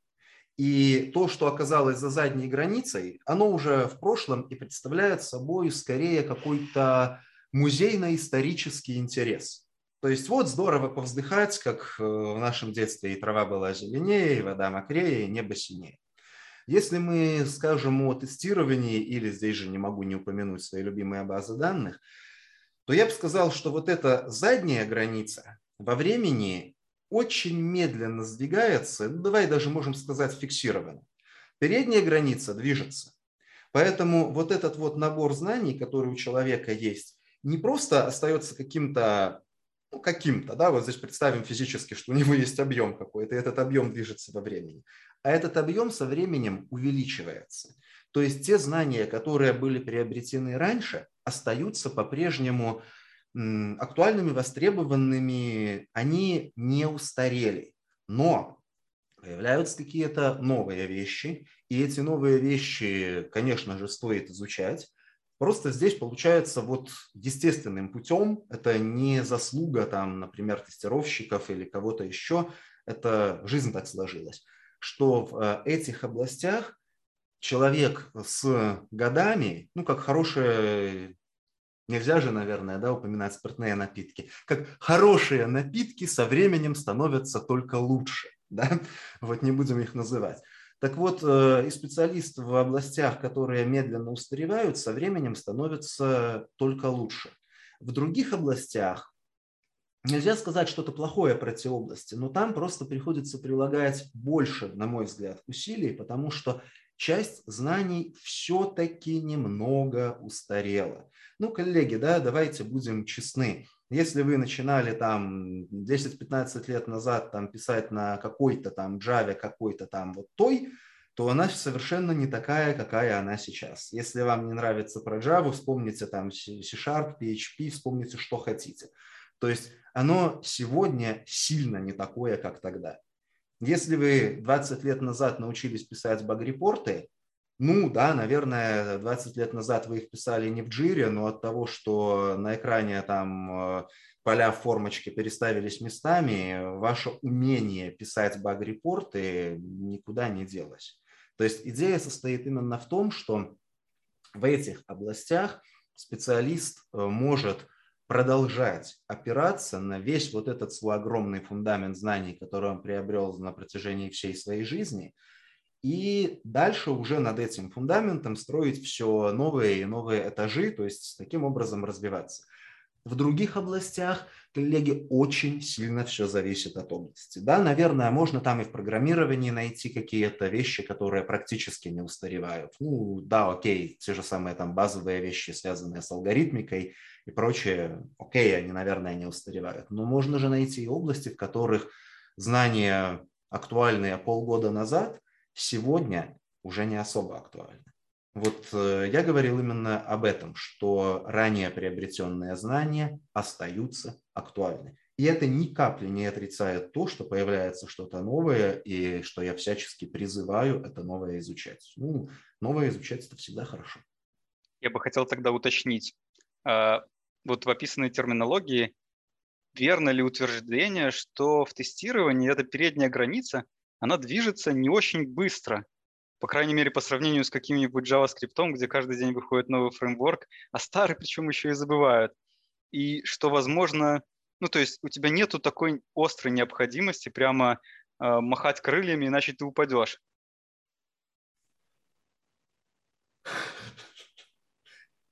И то, что оказалось за задней границей, оно уже в прошлом и представляет собой скорее какой-то музейно-исторический интерес – то есть вот здорово повздыхать, как э, в нашем детстве и трава была зеленее, и вода мокрее, и небо синее. Если мы скажем о тестировании, или здесь же не могу не упомянуть свои любимые базы данных, то я бы сказал, что вот эта задняя граница во времени очень медленно сдвигается, ну, давай даже можем сказать фиксированно. Передняя граница движется. Поэтому вот этот вот набор знаний, который у человека есть, не просто остается каким-то ну, каким-то, да, вот здесь представим физически, что у него [LAUGHS] есть объем какой-то, и этот объем движется во времени. А этот объем со временем увеличивается. То есть те знания, которые были приобретены раньше, остаются по-прежнему актуальными, востребованными, они не устарели. Но появляются какие-то новые вещи, и эти новые вещи, конечно же, стоит изучать, Просто здесь получается вот естественным путем, это не заслуга там, например, тестировщиков или кого-то еще, это жизнь так сложилась, что в э, этих областях человек с годами, ну как хорошие, нельзя же, наверное, да, упоминать спиртные напитки, как хорошие напитки со временем становятся только лучше, [LAUGHS] да, вот не будем их называть. Так вот, э, и специалисты в областях, которые медленно устаревают, со временем становятся только лучше. В других областях нельзя сказать что-то плохое про эти области, но там просто приходится прилагать больше, на мой взгляд, усилий, потому что часть знаний все-таки немного устарела. Ну, коллеги, да, давайте будем честны. Если вы начинали там 10-15 лет назад там писать на какой-то там Java, какой-то там вот той, то она совершенно не такая, какая она сейчас. Если вам не нравится про Java, вспомните там C-Sharp, PHP, вспомните, что хотите. То есть оно сегодня сильно не такое, как тогда. Если вы 20 лет назад научились писать баг-репорты, ну да, наверное, 20 лет назад вы их писали не в джире, но от того, что на экране там э, поля в формочке переставились местами, ваше умение писать баг-репорты никуда не делось. То есть идея состоит именно в том, что в этих областях специалист э, может продолжать опираться на весь вот этот свой огромный фундамент знаний, который он приобрел на протяжении всей своей жизни – и дальше уже над этим фундаментом строить все новые и новые этажи, то есть таким образом развиваться. В других областях, коллеги, очень сильно все зависит от области. Да, наверное, можно там и в программировании найти какие-то вещи, которые практически не устаревают. Ну, да, окей, те же самые там базовые вещи, связанные с алгоритмикой и прочее, окей, они, наверное, не устаревают. Но можно же найти и области, в которых знания актуальные полгода назад, сегодня уже не особо актуальны. Вот э, я говорил именно об этом, что ранее приобретенные знания остаются актуальны. И это ни капли не отрицает то, что появляется что-то новое, и что я всячески призываю это новое изучать. Ну, новое изучать это всегда хорошо. Я бы хотел тогда уточнить. А, вот в описанной терминологии верно ли утверждение, что в тестировании эта передняя граница, она движется не очень быстро, по крайней мере, по сравнению с каким-нибудь JavaScript, где каждый день выходит новый фреймворк, а старый причем еще и забывают. И что, возможно, ну, то есть у тебя нету такой острой необходимости прямо э, махать крыльями, иначе ты упадешь.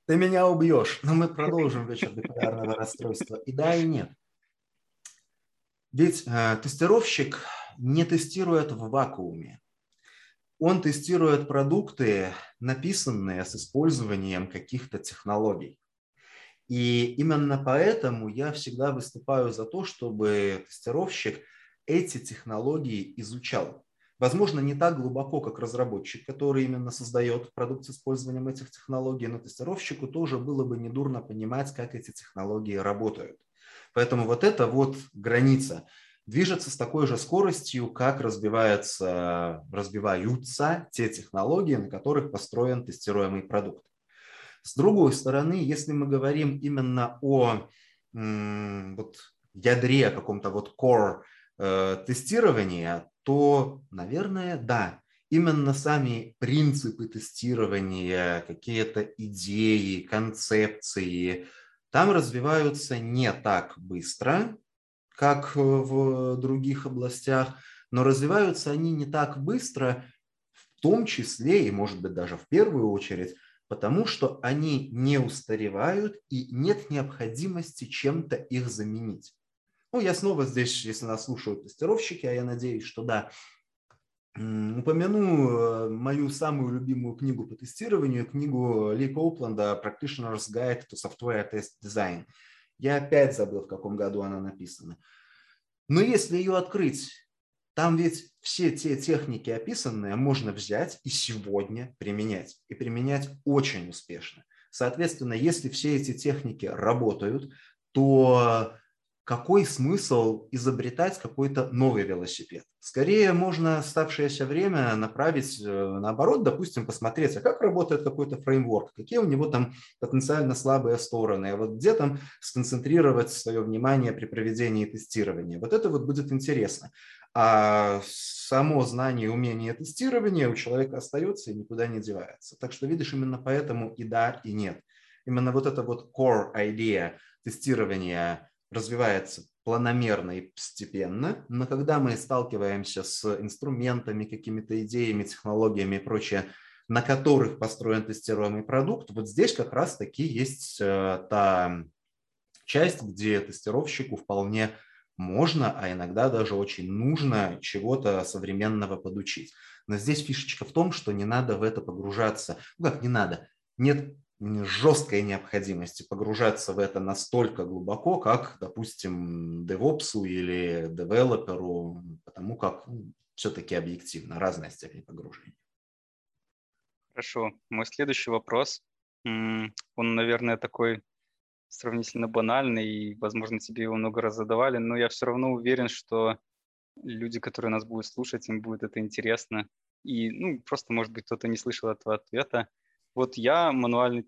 Ты меня убьешь, но мы продолжим вечер биполярного расстройства. И да, и нет. Ведь э, тестировщик не тестирует в вакууме он тестирует продукты, написанные с использованием каких-то технологий. И именно поэтому я всегда выступаю за то, чтобы тестировщик эти технологии изучал. Возможно, не так глубоко, как разработчик, который именно создает продукт с использованием этих технологий, но тестировщику тоже было бы недурно понимать, как эти технологии работают. Поэтому вот это вот граница движется с такой же скоростью, как разбиваются, разбиваются те технологии, на которых построен тестируемый продукт. С другой стороны, если мы говорим именно о вот, ядре, каком-то вот core э, тестирования, то, наверное, да, именно сами принципы тестирования, какие-то идеи, концепции, там развиваются не так быстро, как в других областях, но развиваются они не так быстро, в том числе и, может быть, даже в первую очередь, потому что они не устаревают и нет необходимости чем-то их заменить. Ну, я снова здесь, если нас слушают тестировщики, а я надеюсь, что да, упомяну э, мою самую любимую книгу по тестированию, книгу Ли Коупленда «Practitioner's Guide to Software Test Design». Я опять забыл, в каком году она написана. Но если ее открыть, там ведь все те техники описанные можно взять и сегодня применять. И применять очень успешно. Соответственно, если все эти техники работают, то какой смысл изобретать какой-то новый велосипед? Скорее можно оставшееся время направить э, наоборот, допустим, посмотреть, а как работает какой-то фреймворк, какие у него там потенциально слабые стороны, а вот где там сконцентрировать свое внимание при проведении тестирования. Вот это вот будет интересно. А само знание и умение тестирования у человека остается и никуда не девается. Так что видишь, именно поэтому и да, и нет. Именно вот эта вот core идея тестирования развивается планомерно и постепенно, но когда мы сталкиваемся с инструментами, какими-то идеями, технологиями и прочее, на которых построен тестируемый продукт, вот здесь как раз-таки есть э, та часть, где тестировщику вполне можно, а иногда даже очень нужно чего-то современного подучить. Но здесь фишечка в том, что не надо в это погружаться. Ну как не надо? Нет жесткой необходимости погружаться в это настолько глубоко, как, допустим, девопсу или девелоперу, потому как ну, все-таки объективно разная степень погружения. Хорошо. Мой следующий вопрос, он, наверное, такой сравнительно банальный, и, возможно, тебе его много раз задавали, но я все равно уверен, что люди, которые нас будут слушать, им будет это интересно. И, ну, просто, может быть, кто-то не слышал этого ответа. Вот я мануальный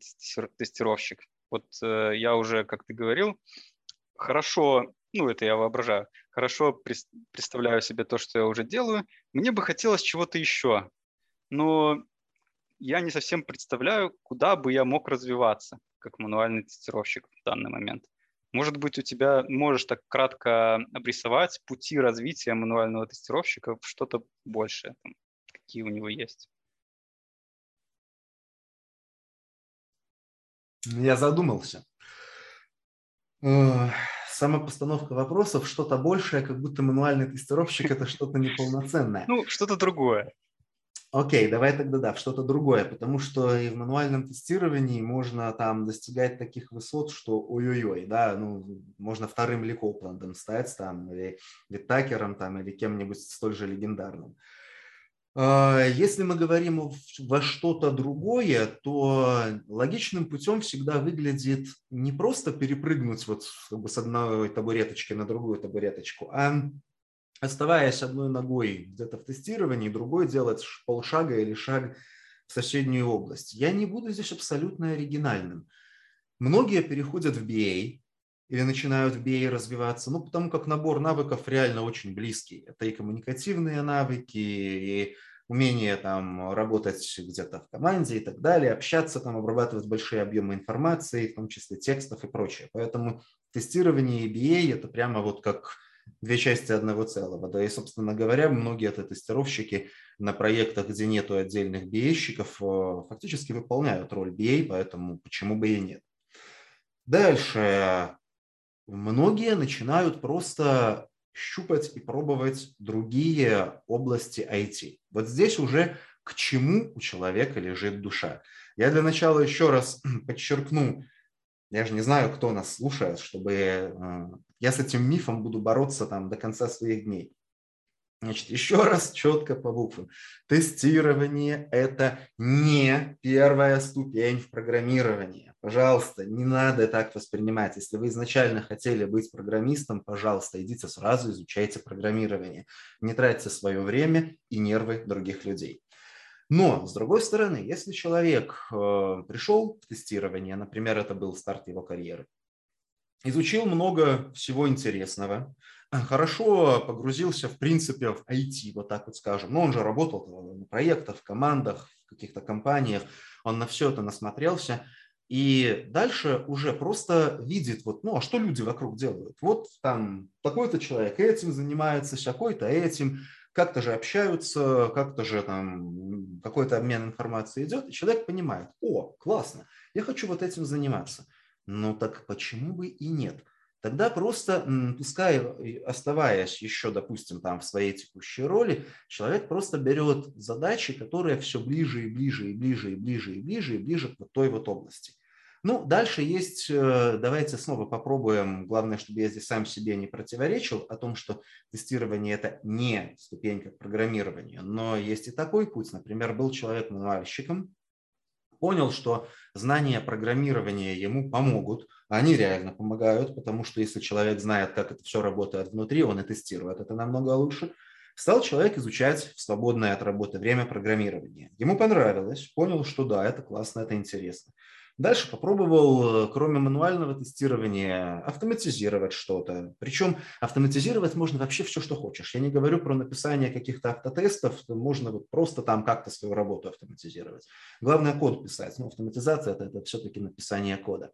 тестировщик. Вот э, я уже, как ты говорил, хорошо, ну это я воображаю, хорошо представляю себе то, что я уже делаю. Мне бы хотелось чего-то еще, но я не совсем представляю, куда бы я мог развиваться как мануальный тестировщик в данный момент. Может быть, у тебя можешь так кратко обрисовать пути развития мануального тестировщика в что-то большее, там, какие у него есть. Я задумался. Сама постановка вопросов что-то большее, как будто мануальный тестировщик это что-то неполноценное. Ну, что-то другое. Окей, давай тогда да, что-то другое, потому что и в мануальном тестировании можно там достигать таких высот, что ой-ой-ой, да, ну, можно вторым ли Копландом стать там, или Виттакером там, или кем-нибудь столь же легендарным. А, если мы говорим во что-то другое, то логичным путем всегда выглядит не просто перепрыгнуть вот как бы с одной табуреточки на другую табуреточку, а оставаясь одной ногой где-то в тестировании, другой делать полшага или шаг в соседнюю область. Я не буду здесь абсолютно оригинальным. Многие переходят в BA или начинают в BA развиваться, ну, потому как набор навыков реально очень близкий. Это и коммуникативные навыки, и умение там работать где-то в команде и так далее, общаться, там, обрабатывать большие объемы информации, в том числе текстов и прочее. Поэтому тестирование EBA – это прямо вот как две части одного целого. Да и, собственно говоря, многие это тестировщики на проектах, где нету отдельных BA-щиков, э, фактически выполняют роль BA, поэтому почему бы и нет. Дальше. Многие начинают просто щупать и пробовать другие области IT. Вот здесь уже к чему у человека лежит душа. Я для начала еще раз [CLEARS THROAT] подчеркну, я же не знаю, кто нас слушает, чтобы э, я с этим мифом буду бороться там до конца своих дней. Значит, еще раз четко по буквам. Тестирование – это не первая ступень в программировании. Пожалуйста, не надо так воспринимать. Если вы изначально хотели быть программистом, пожалуйста, идите сразу, изучайте программирование. Не тратьте свое время и нервы других людей. Но, с другой стороны, если человек э, пришел в тестирование, например, это был старт его карьеры, изучил много всего интересного, хорошо погрузился, в принципе, в IT, вот так вот скажем. Но он же работал на проектах, в командах, в каких-то компаниях, он на все это насмотрелся. И дальше уже просто видит, вот, ну, а что люди вокруг делают? Вот там такой-то человек этим занимается, всякой-то этим, как-то же общаются, как-то же там какой-то обмен информацией идет, и человек понимает, о, классно, я хочу вот этим заниматься. Ну так почему бы и нет? Тогда просто, пускай оставаясь еще, допустим, там в своей текущей роли, человек просто берет задачи, которые все ближе и ближе и ближе и ближе и ближе и ближе к той вот области. Ну, дальше есть, э, давайте снова попробуем, главное, чтобы я здесь сам себе не противоречил, о том, что тестирование – это не ступенька к программированию, но есть и такой путь. Например, был человек мануальщиком, понял, что знания программирования ему помогут, они реально помогают, потому что если человек знает, как это все работает внутри, он и тестирует это намного лучше. Стал человек изучать в свободное от работы время программирования. Ему понравилось, понял, что да, это классно, это интересно. Дальше попробовал, э, кроме мануального тестирования, автоматизировать что-то. Причем автоматизировать можно вообще все, что хочешь. Я не говорю про написание каких-то автотестов, можно вот просто там как-то свою работу автоматизировать. Главное код писать. Но автоматизация это, это все-таки написание кода.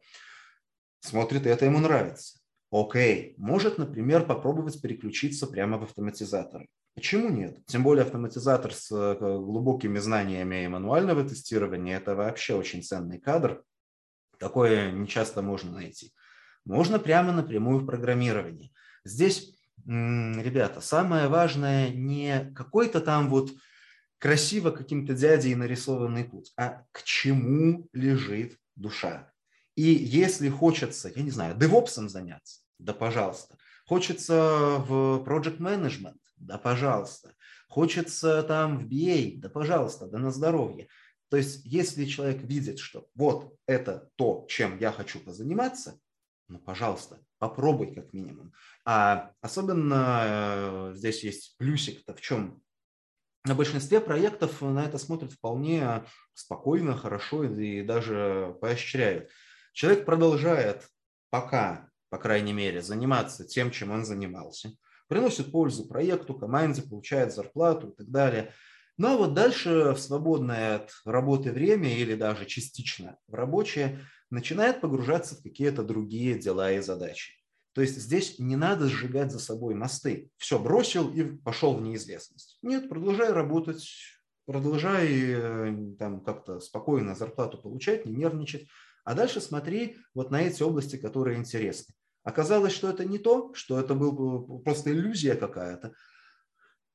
Смотрит, и это ему нравится. Окей, может, например, попробовать переключиться прямо в автоматизатор. Почему нет? Тем более автоматизатор с э, глубокими знаниями мануального тестирования – это вообще очень ценный кадр. Такое не часто можно найти. Можно прямо напрямую в программировании. Здесь, ребята, самое важное не какой-то там вот красиво каким-то дядей нарисованный путь, а к чему лежит душа. И если хочется, я не знаю, девопсом заняться, да пожалуйста. Хочется в project management, да пожалуйста. Хочется там в BA, да пожалуйста, да на здоровье. То есть, если человек видит, что вот это то, чем я хочу позаниматься, ну, пожалуйста, попробуй как минимум. А особенно э, здесь есть плюсик-то в чем? На большинстве проектов на это смотрят вполне спокойно, хорошо и даже поощряют. Человек продолжает пока, по крайней мере, заниматься тем, чем он занимался, приносит пользу проекту, команде, получает зарплату и так далее – ну а вот дальше в свободное от работы время или даже частично в рабочее начинает погружаться в какие-то другие дела и задачи. То есть здесь не надо сжигать за собой мосты. Все, бросил и пошел в неизвестность. Нет, продолжай работать продолжай э, там как-то спокойно зарплату получать, не нервничать, а дальше смотри вот на эти области, которые интересны. Оказалось, что это не то, что это был просто иллюзия какая-то.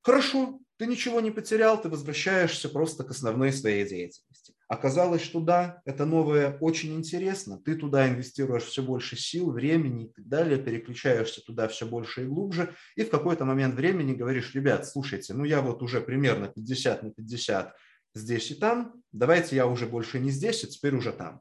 Хорошо, ты ничего не потерял, ты возвращаешься просто к основной своей деятельности. Оказалось, что да, это новое очень интересно, ты туда инвестируешь все больше сил, времени и так далее, переключаешься туда все больше и глубже, и в какой-то момент времени говоришь, ребят, слушайте, ну я вот уже примерно 50 на 50 здесь и там, давайте я уже больше не здесь, а теперь уже там.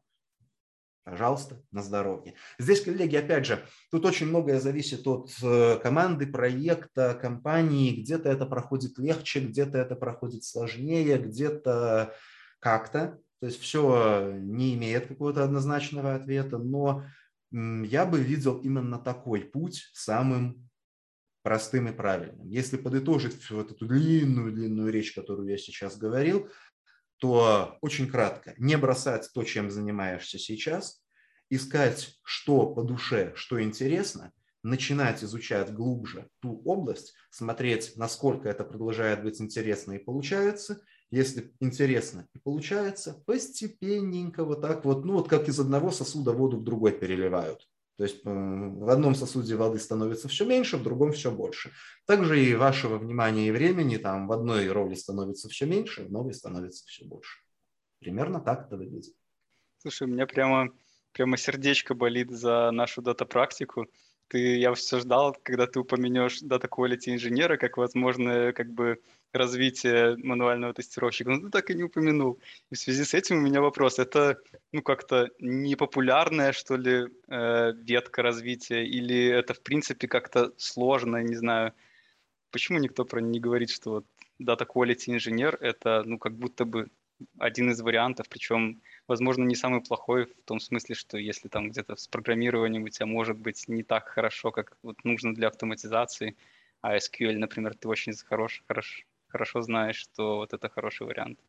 Пожалуйста, на здоровье. Здесь, коллеги, опять же, тут очень многое зависит от э, команды, проекта, компании. Где-то это проходит легче, где-то это проходит сложнее, где-то как-то. То есть все не имеет какого-то однозначного ответа, но я бы видел именно такой путь самым простым и правильным. Если подытожить всю вот эту длинную-длинную речь, которую я сейчас говорил, то очень кратко, не бросать то, чем занимаешься сейчас, искать, что по душе, что интересно, начинать изучать глубже ту область, смотреть, насколько это продолжает быть интересно и получается. Если интересно и получается, постепенненько вот так вот, ну вот как из одного сосуда воду в другой переливают. То есть э, в одном сосуде воды становится все меньше, в другом все больше. Также и вашего внимания и времени там в одной роли становится все меньше, в новой становится все больше. Примерно так это выглядит. Слушай, у меня прямо, прямо сердечко болит за нашу дата-практику. Ты, я все ждал, когда ты упомянешь дата-quality инженера, как возможно, как бы развитие мануального тестировщика, но ты так и не упомянул. И в связи с этим у меня вопрос. Это ну как-то непопулярная, что ли, э, ветка развития, или это в принципе как-то сложно, не знаю. Почему никто про не говорит, что вот Data Quality инженер это ну как будто бы один из вариантов, причем, возможно, не самый плохой в том смысле, что если там где-то с программированием у тебя может быть не так хорошо, как вот нужно для автоматизации, а SQL, например, ты очень хорош, хорош, хорошо знаешь, что вот это хороший вариант.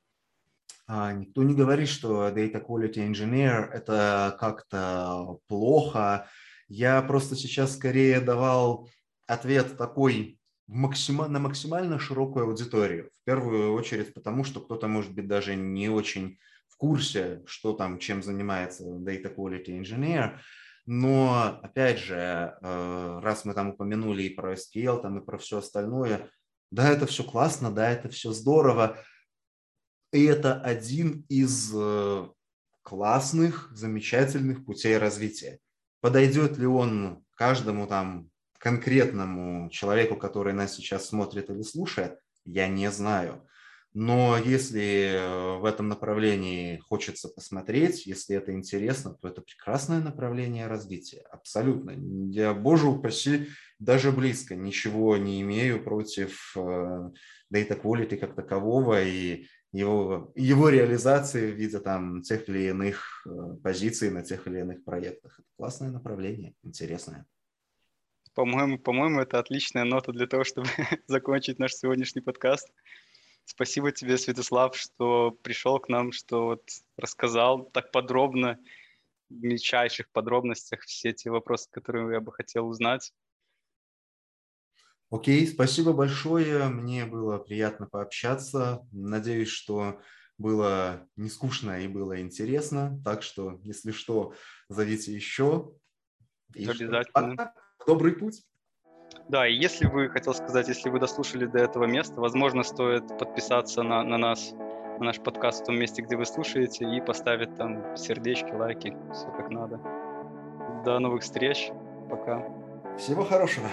А, никто не говорит, что Data Quality Engineer – это как-то плохо. Я просто сейчас скорее давал ответ такой на максимально широкую аудиторию. В первую очередь потому, что кто-то, может быть, даже не очень в курсе, что там, чем занимается Data Quality Engineer. Но, опять же, э, раз мы там упомянули и про SQL, там, и про все остальное, да, это все классно, да, это все здорово. И это один из э, классных, замечательных путей развития. Подойдет ли он каждому там конкретному человеку, который нас сейчас смотрит или слушает, я не знаю. Но если э, в этом направлении хочется посмотреть, если это интересно, то это прекрасное направление развития. Абсолютно. Я, боже упаси, даже близко ничего не имею против э, data quality как такового и его, его реализации в виде там, тех или иных э, позиций на тех или иных проектах. Это классное направление, интересное. По-моему, по-моему, это отличная нота для того, чтобы [LAUGHS] закончить наш сегодняшний подкаст. Спасибо тебе, Святослав, что пришел к нам, что вот рассказал так подробно, в мельчайших подробностях все те вопросы, которые я бы хотел узнать. Окей, спасибо большое. Мне было приятно пообщаться. Надеюсь, что было не скучно и было интересно. Так что, если что, зовите еще. И Обязательно. Что, добрый путь. Да, и если вы, хотел сказать, если вы дослушали до этого места, возможно, стоит подписаться на, на нас, на наш подкаст в том месте, где вы слушаете, и поставить там сердечки, лайки, все как надо. До новых встреч. Пока. Всего хорошего.